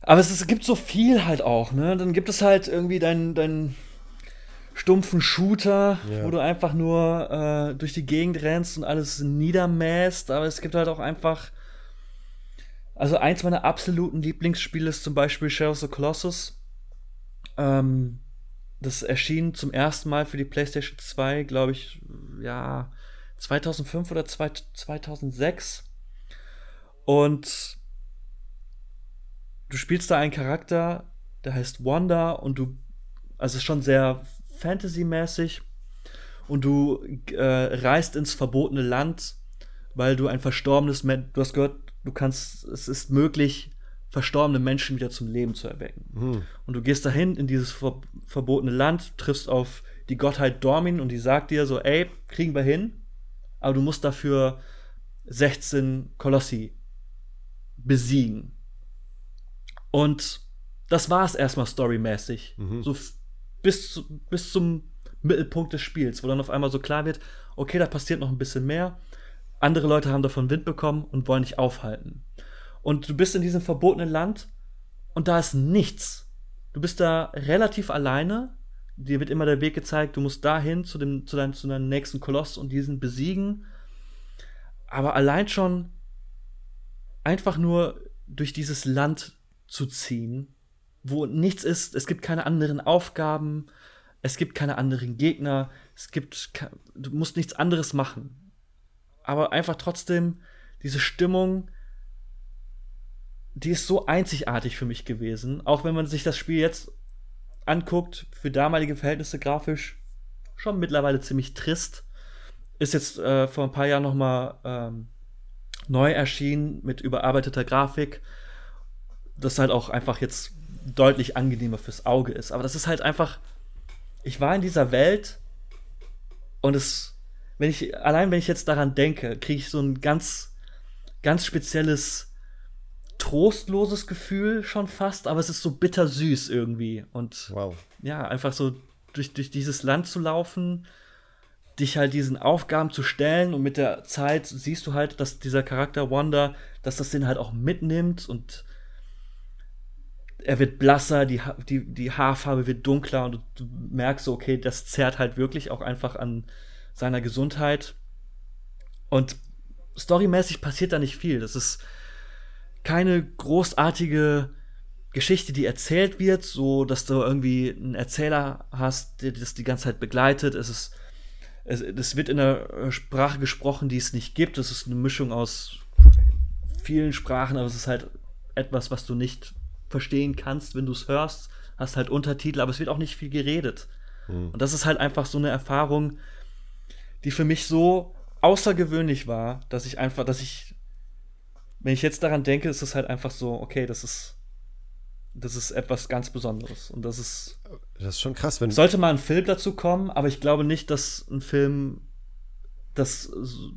S3: aber es, ist, es gibt so viel halt auch, ne? Dann gibt es halt irgendwie dein, dein stumpfen Shooter, ja. wo du einfach nur äh, durch die Gegend rennst und alles niedermäst. Aber es gibt halt auch einfach. Also, eins meiner absoluten Lieblingsspiele ist zum Beispiel Shadow of the Colossus. Ähm, das erschien zum ersten Mal für die PlayStation 2, glaube ich, ja, 2005 oder 2006. Und du spielst da einen Charakter, der heißt Wanda und du, also ist schon sehr Fantasy-mäßig und du äh, reist ins verbotene Land, weil du ein verstorbenes du hast gehört, du kannst, es ist möglich, verstorbene Menschen wieder zum Leben zu erwecken. Mhm. Und du gehst dahin in dieses ver verbotene Land, triffst auf die Gottheit Dormin und die sagt dir so, ey, kriegen wir hin, aber du musst dafür 16 Kolossi besiegen. Und das war es erstmal storymäßig. Mhm. So bis, zu, bis zum Mittelpunkt des Spiels, wo dann auf einmal so klar wird, okay, da passiert noch ein bisschen mehr. Andere Leute haben davon Wind bekommen und wollen dich aufhalten. Und du bist in diesem verbotenen Land und da ist nichts. Du bist da relativ alleine. Dir wird immer der Weg gezeigt, du musst dahin zu, dem, zu, deinem, zu deinem nächsten Koloss und diesen besiegen. Aber allein schon einfach nur durch dieses Land zu ziehen, wo nichts ist, es gibt keine anderen Aufgaben, es gibt keine anderen Gegner, es gibt, du musst nichts anderes machen. Aber einfach trotzdem diese Stimmung, die ist so einzigartig für mich gewesen. Auch wenn man sich das Spiel jetzt anguckt, für damalige Verhältnisse grafisch schon mittlerweile ziemlich trist. Ist jetzt äh, vor ein paar Jahren noch mal ähm, neu erschienen mit überarbeiteter Grafik. Das halt auch einfach jetzt deutlich angenehmer fürs Auge ist. Aber das ist halt einfach, ich war in dieser Welt und es, wenn ich, allein wenn ich jetzt daran denke, kriege ich so ein ganz, ganz spezielles, trostloses Gefühl schon fast, aber es ist so bittersüß irgendwie. Und wow. ja, einfach so durch, durch dieses Land zu laufen, dich halt diesen Aufgaben zu stellen und mit der Zeit siehst du halt, dass dieser Charakter Wanda, dass das den halt auch mitnimmt und er wird blasser, die, die, die Haarfarbe wird dunkler und du, du merkst so, okay, das zerrt halt wirklich auch einfach an seiner Gesundheit. Und storymäßig passiert da nicht viel. Das ist keine großartige Geschichte, die erzählt wird, so dass du irgendwie einen Erzähler hast, der das die ganze Zeit begleitet. Es ist es, es wird in einer Sprache gesprochen, die es nicht gibt. Es ist eine Mischung aus vielen Sprachen, aber es ist halt etwas, was du nicht verstehen kannst, wenn du es hörst. Hast halt Untertitel, aber es wird auch nicht viel geredet. Mhm. Und das ist halt einfach so eine Erfahrung, die für mich so außergewöhnlich war, dass ich einfach, dass ich, wenn ich jetzt daran denke, ist es halt einfach so, okay, das ist, das ist etwas ganz Besonderes. Und das ist.
S2: Das ist schon krass, wenn.
S3: Sollte mal ein Film dazu kommen, aber ich glaube nicht, dass ein Film das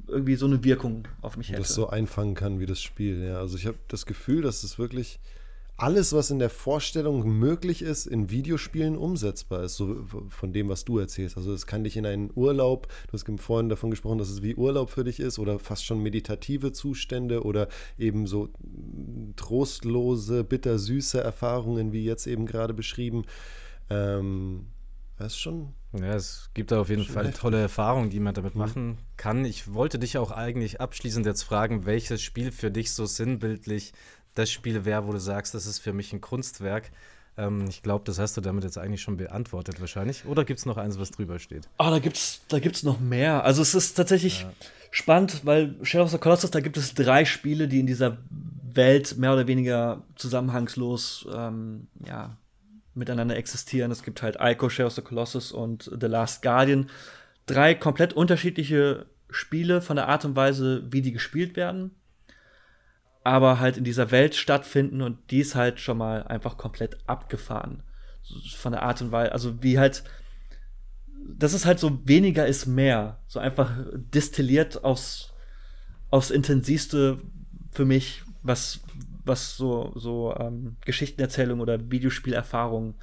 S3: irgendwie so eine Wirkung auf mich hätte.
S2: Das so einfangen kann wie das Spiel, ja. Also ich habe das Gefühl, dass es wirklich alles, was in der Vorstellung möglich ist, in Videospielen umsetzbar ist, so von dem, was du erzählst. Also es kann dich in einen Urlaub, du hast vorhin davon gesprochen, dass es wie Urlaub für dich ist oder fast schon meditative Zustände oder eben so trostlose, bittersüße Erfahrungen, wie jetzt eben gerade beschrieben. Ähm, das ist schon.
S1: Ja, es gibt da auf jeden Fall heftig. tolle Erfahrungen, die man damit mhm. machen kann. Ich wollte dich auch eigentlich abschließend jetzt fragen, welches Spiel für dich so sinnbildlich das Spiel wäre, wo du sagst, das ist für mich ein Kunstwerk. Ähm, ich glaube, das hast du damit jetzt eigentlich schon beantwortet wahrscheinlich. Oder gibt es noch eins, was drüber steht?
S3: Ah, oh, da gibt es da gibt's noch mehr. Also es ist tatsächlich ja. spannend, weil Shadow of the Colossus, da gibt es drei Spiele, die in dieser Welt mehr oder weniger zusammenhangslos ähm, ja, miteinander existieren. Es gibt halt Ico, Shadow of the Colossus und The Last Guardian. Drei komplett unterschiedliche Spiele von der Art und Weise, wie die gespielt werden aber halt in dieser Welt stattfinden und die ist halt schon mal einfach komplett abgefahren. Von der Art und Weise, also wie halt, das ist halt so weniger ist mehr. So einfach destilliert aufs, aufs intensivste für mich, was, was so, so ähm, Geschichtenerzählung oder Videospielerfahrung,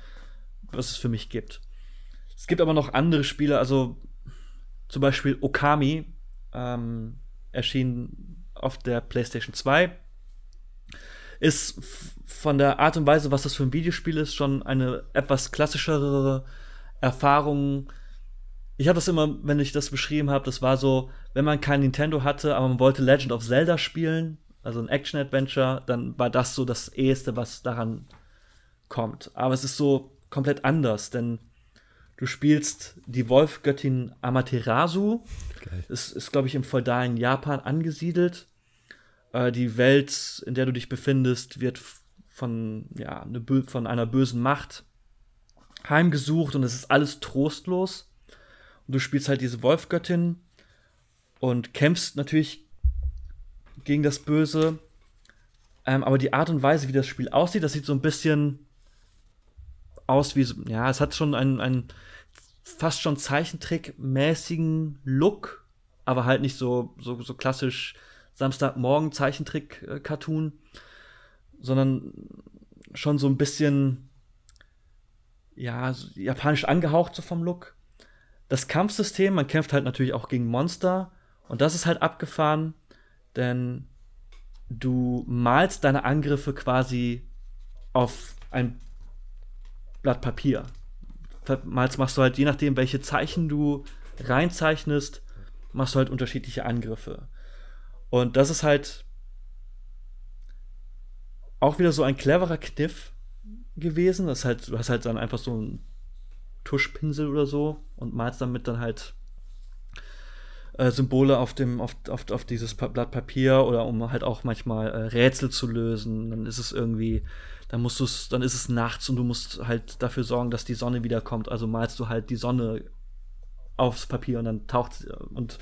S3: was es für mich gibt. Es gibt aber noch andere Spiele, also zum Beispiel Okami ähm, erschien auf der PlayStation 2 ist von der Art und Weise, was das für ein Videospiel ist, schon eine etwas klassischere Erfahrung. Ich habe das immer, wenn ich das beschrieben habe, das war so, wenn man kein Nintendo hatte, aber man wollte Legend of Zelda spielen, also ein Action-Adventure, dann war das so das eheste, was daran kommt. Aber es ist so komplett anders, denn du spielst die Wolfgöttin Amaterasu. Geil. Es ist, glaube ich, im feudalen Japan angesiedelt äh, die Welt, in der du dich befindest, wird von, ja, eine, von einer bösen Macht heimgesucht und es ist alles trostlos. Und du spielst halt diese Wolfgöttin und kämpfst natürlich gegen das Böse. Ähm, aber die Art und Weise, wie das Spiel aussieht, das sieht so ein bisschen aus wie, ja, es hat schon einen, einen fast schon Zeichentrick-mäßigen Look, aber halt nicht so, so, so klassisch Samstagmorgen Zeichentrick-Cartoon, sondern schon so ein bisschen ja, japanisch angehaucht so vom Look. Das Kampfsystem, man kämpft halt natürlich auch gegen Monster und das ist halt abgefahren, denn du malst deine Angriffe quasi auf ein Blatt Papier. Malst machst du halt, je nachdem, welche Zeichen du reinzeichnest, machst du halt unterschiedliche Angriffe. Und das ist halt auch wieder so ein cleverer Kniff gewesen. Das halt, du hast halt dann einfach so einen Tuschpinsel oder so und malst damit dann halt äh, Symbole auf dem, auf, auf, auf dieses Blatt Papier oder um halt auch manchmal äh, Rätsel zu lösen. Dann ist es irgendwie, dann musst du es, dann ist es nachts und du musst halt dafür sorgen, dass die Sonne wiederkommt. Also malst du halt die Sonne aufs Papier und dann taucht und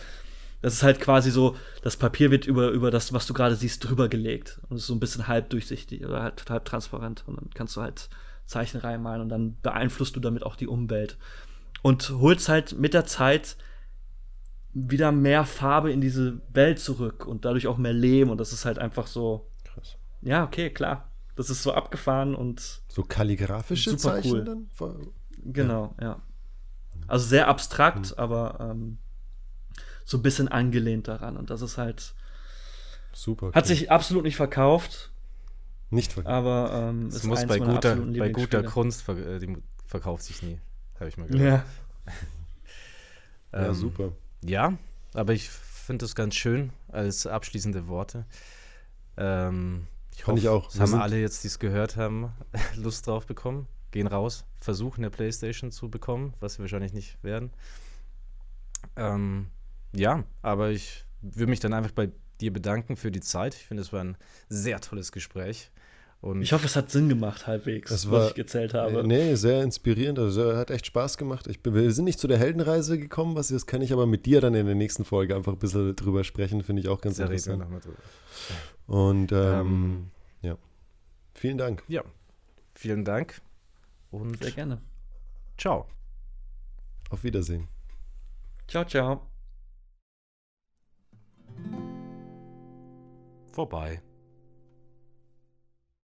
S3: das ist halt quasi so, das Papier wird über, über das, was du gerade siehst, drüber gelegt. Und es ist so ein bisschen halb durchsichtig oder halt halb transparent. Und dann kannst du halt Zeichen reinmalen und dann beeinflusst du damit auch die Umwelt. Und holst halt mit der Zeit wieder mehr Farbe in diese Welt zurück und dadurch auch mehr Leben. Und das ist halt einfach so. Krass. Ja, okay, klar. Das ist so abgefahren und.
S2: So kalligraphische super Zeichen cool. dann?
S3: Genau, ja. ja. Also sehr abstrakt, mhm. aber ähm, so ein bisschen angelehnt daran. Und das ist halt. Super. Hat sich absolut nicht verkauft.
S2: Nicht verkauft.
S3: Aber ähm,
S1: es muss bei guter, bei guter Kunst ver äh, die verkauft sich nie. Habe ich mal gehört.
S2: Ja. *laughs* ähm, ja, super.
S1: Ja, aber ich finde es ganz schön als abschließende Worte. Ähm, ich
S2: Fand hoffe, ich auch.
S1: Das haben alle jetzt, die es gehört haben, *laughs* Lust drauf bekommen. Gehen raus, versuchen eine Playstation zu bekommen, was wir wahrscheinlich nicht werden. Ähm, ja, aber ich würde mich dann einfach bei dir bedanken für die Zeit. Ich finde, es war ein sehr tolles Gespräch. Und
S3: ich hoffe, es hat Sinn gemacht, halbwegs,
S2: das war,
S3: was ich gezählt habe.
S2: Nee, sehr inspirierend. Also, hat echt Spaß gemacht. Ich, wir sind nicht zu der Heldenreise gekommen, was das kann ich aber mit dir dann in der nächsten Folge einfach ein bisschen drüber sprechen. Finde ich auch ganz sehr interessant. Und ähm, ähm, ja, vielen Dank.
S1: Ja, vielen Dank.
S3: Und sehr gerne.
S1: Ciao.
S2: Auf Wiedersehen.
S3: Ciao, ciao.
S1: Vorbei.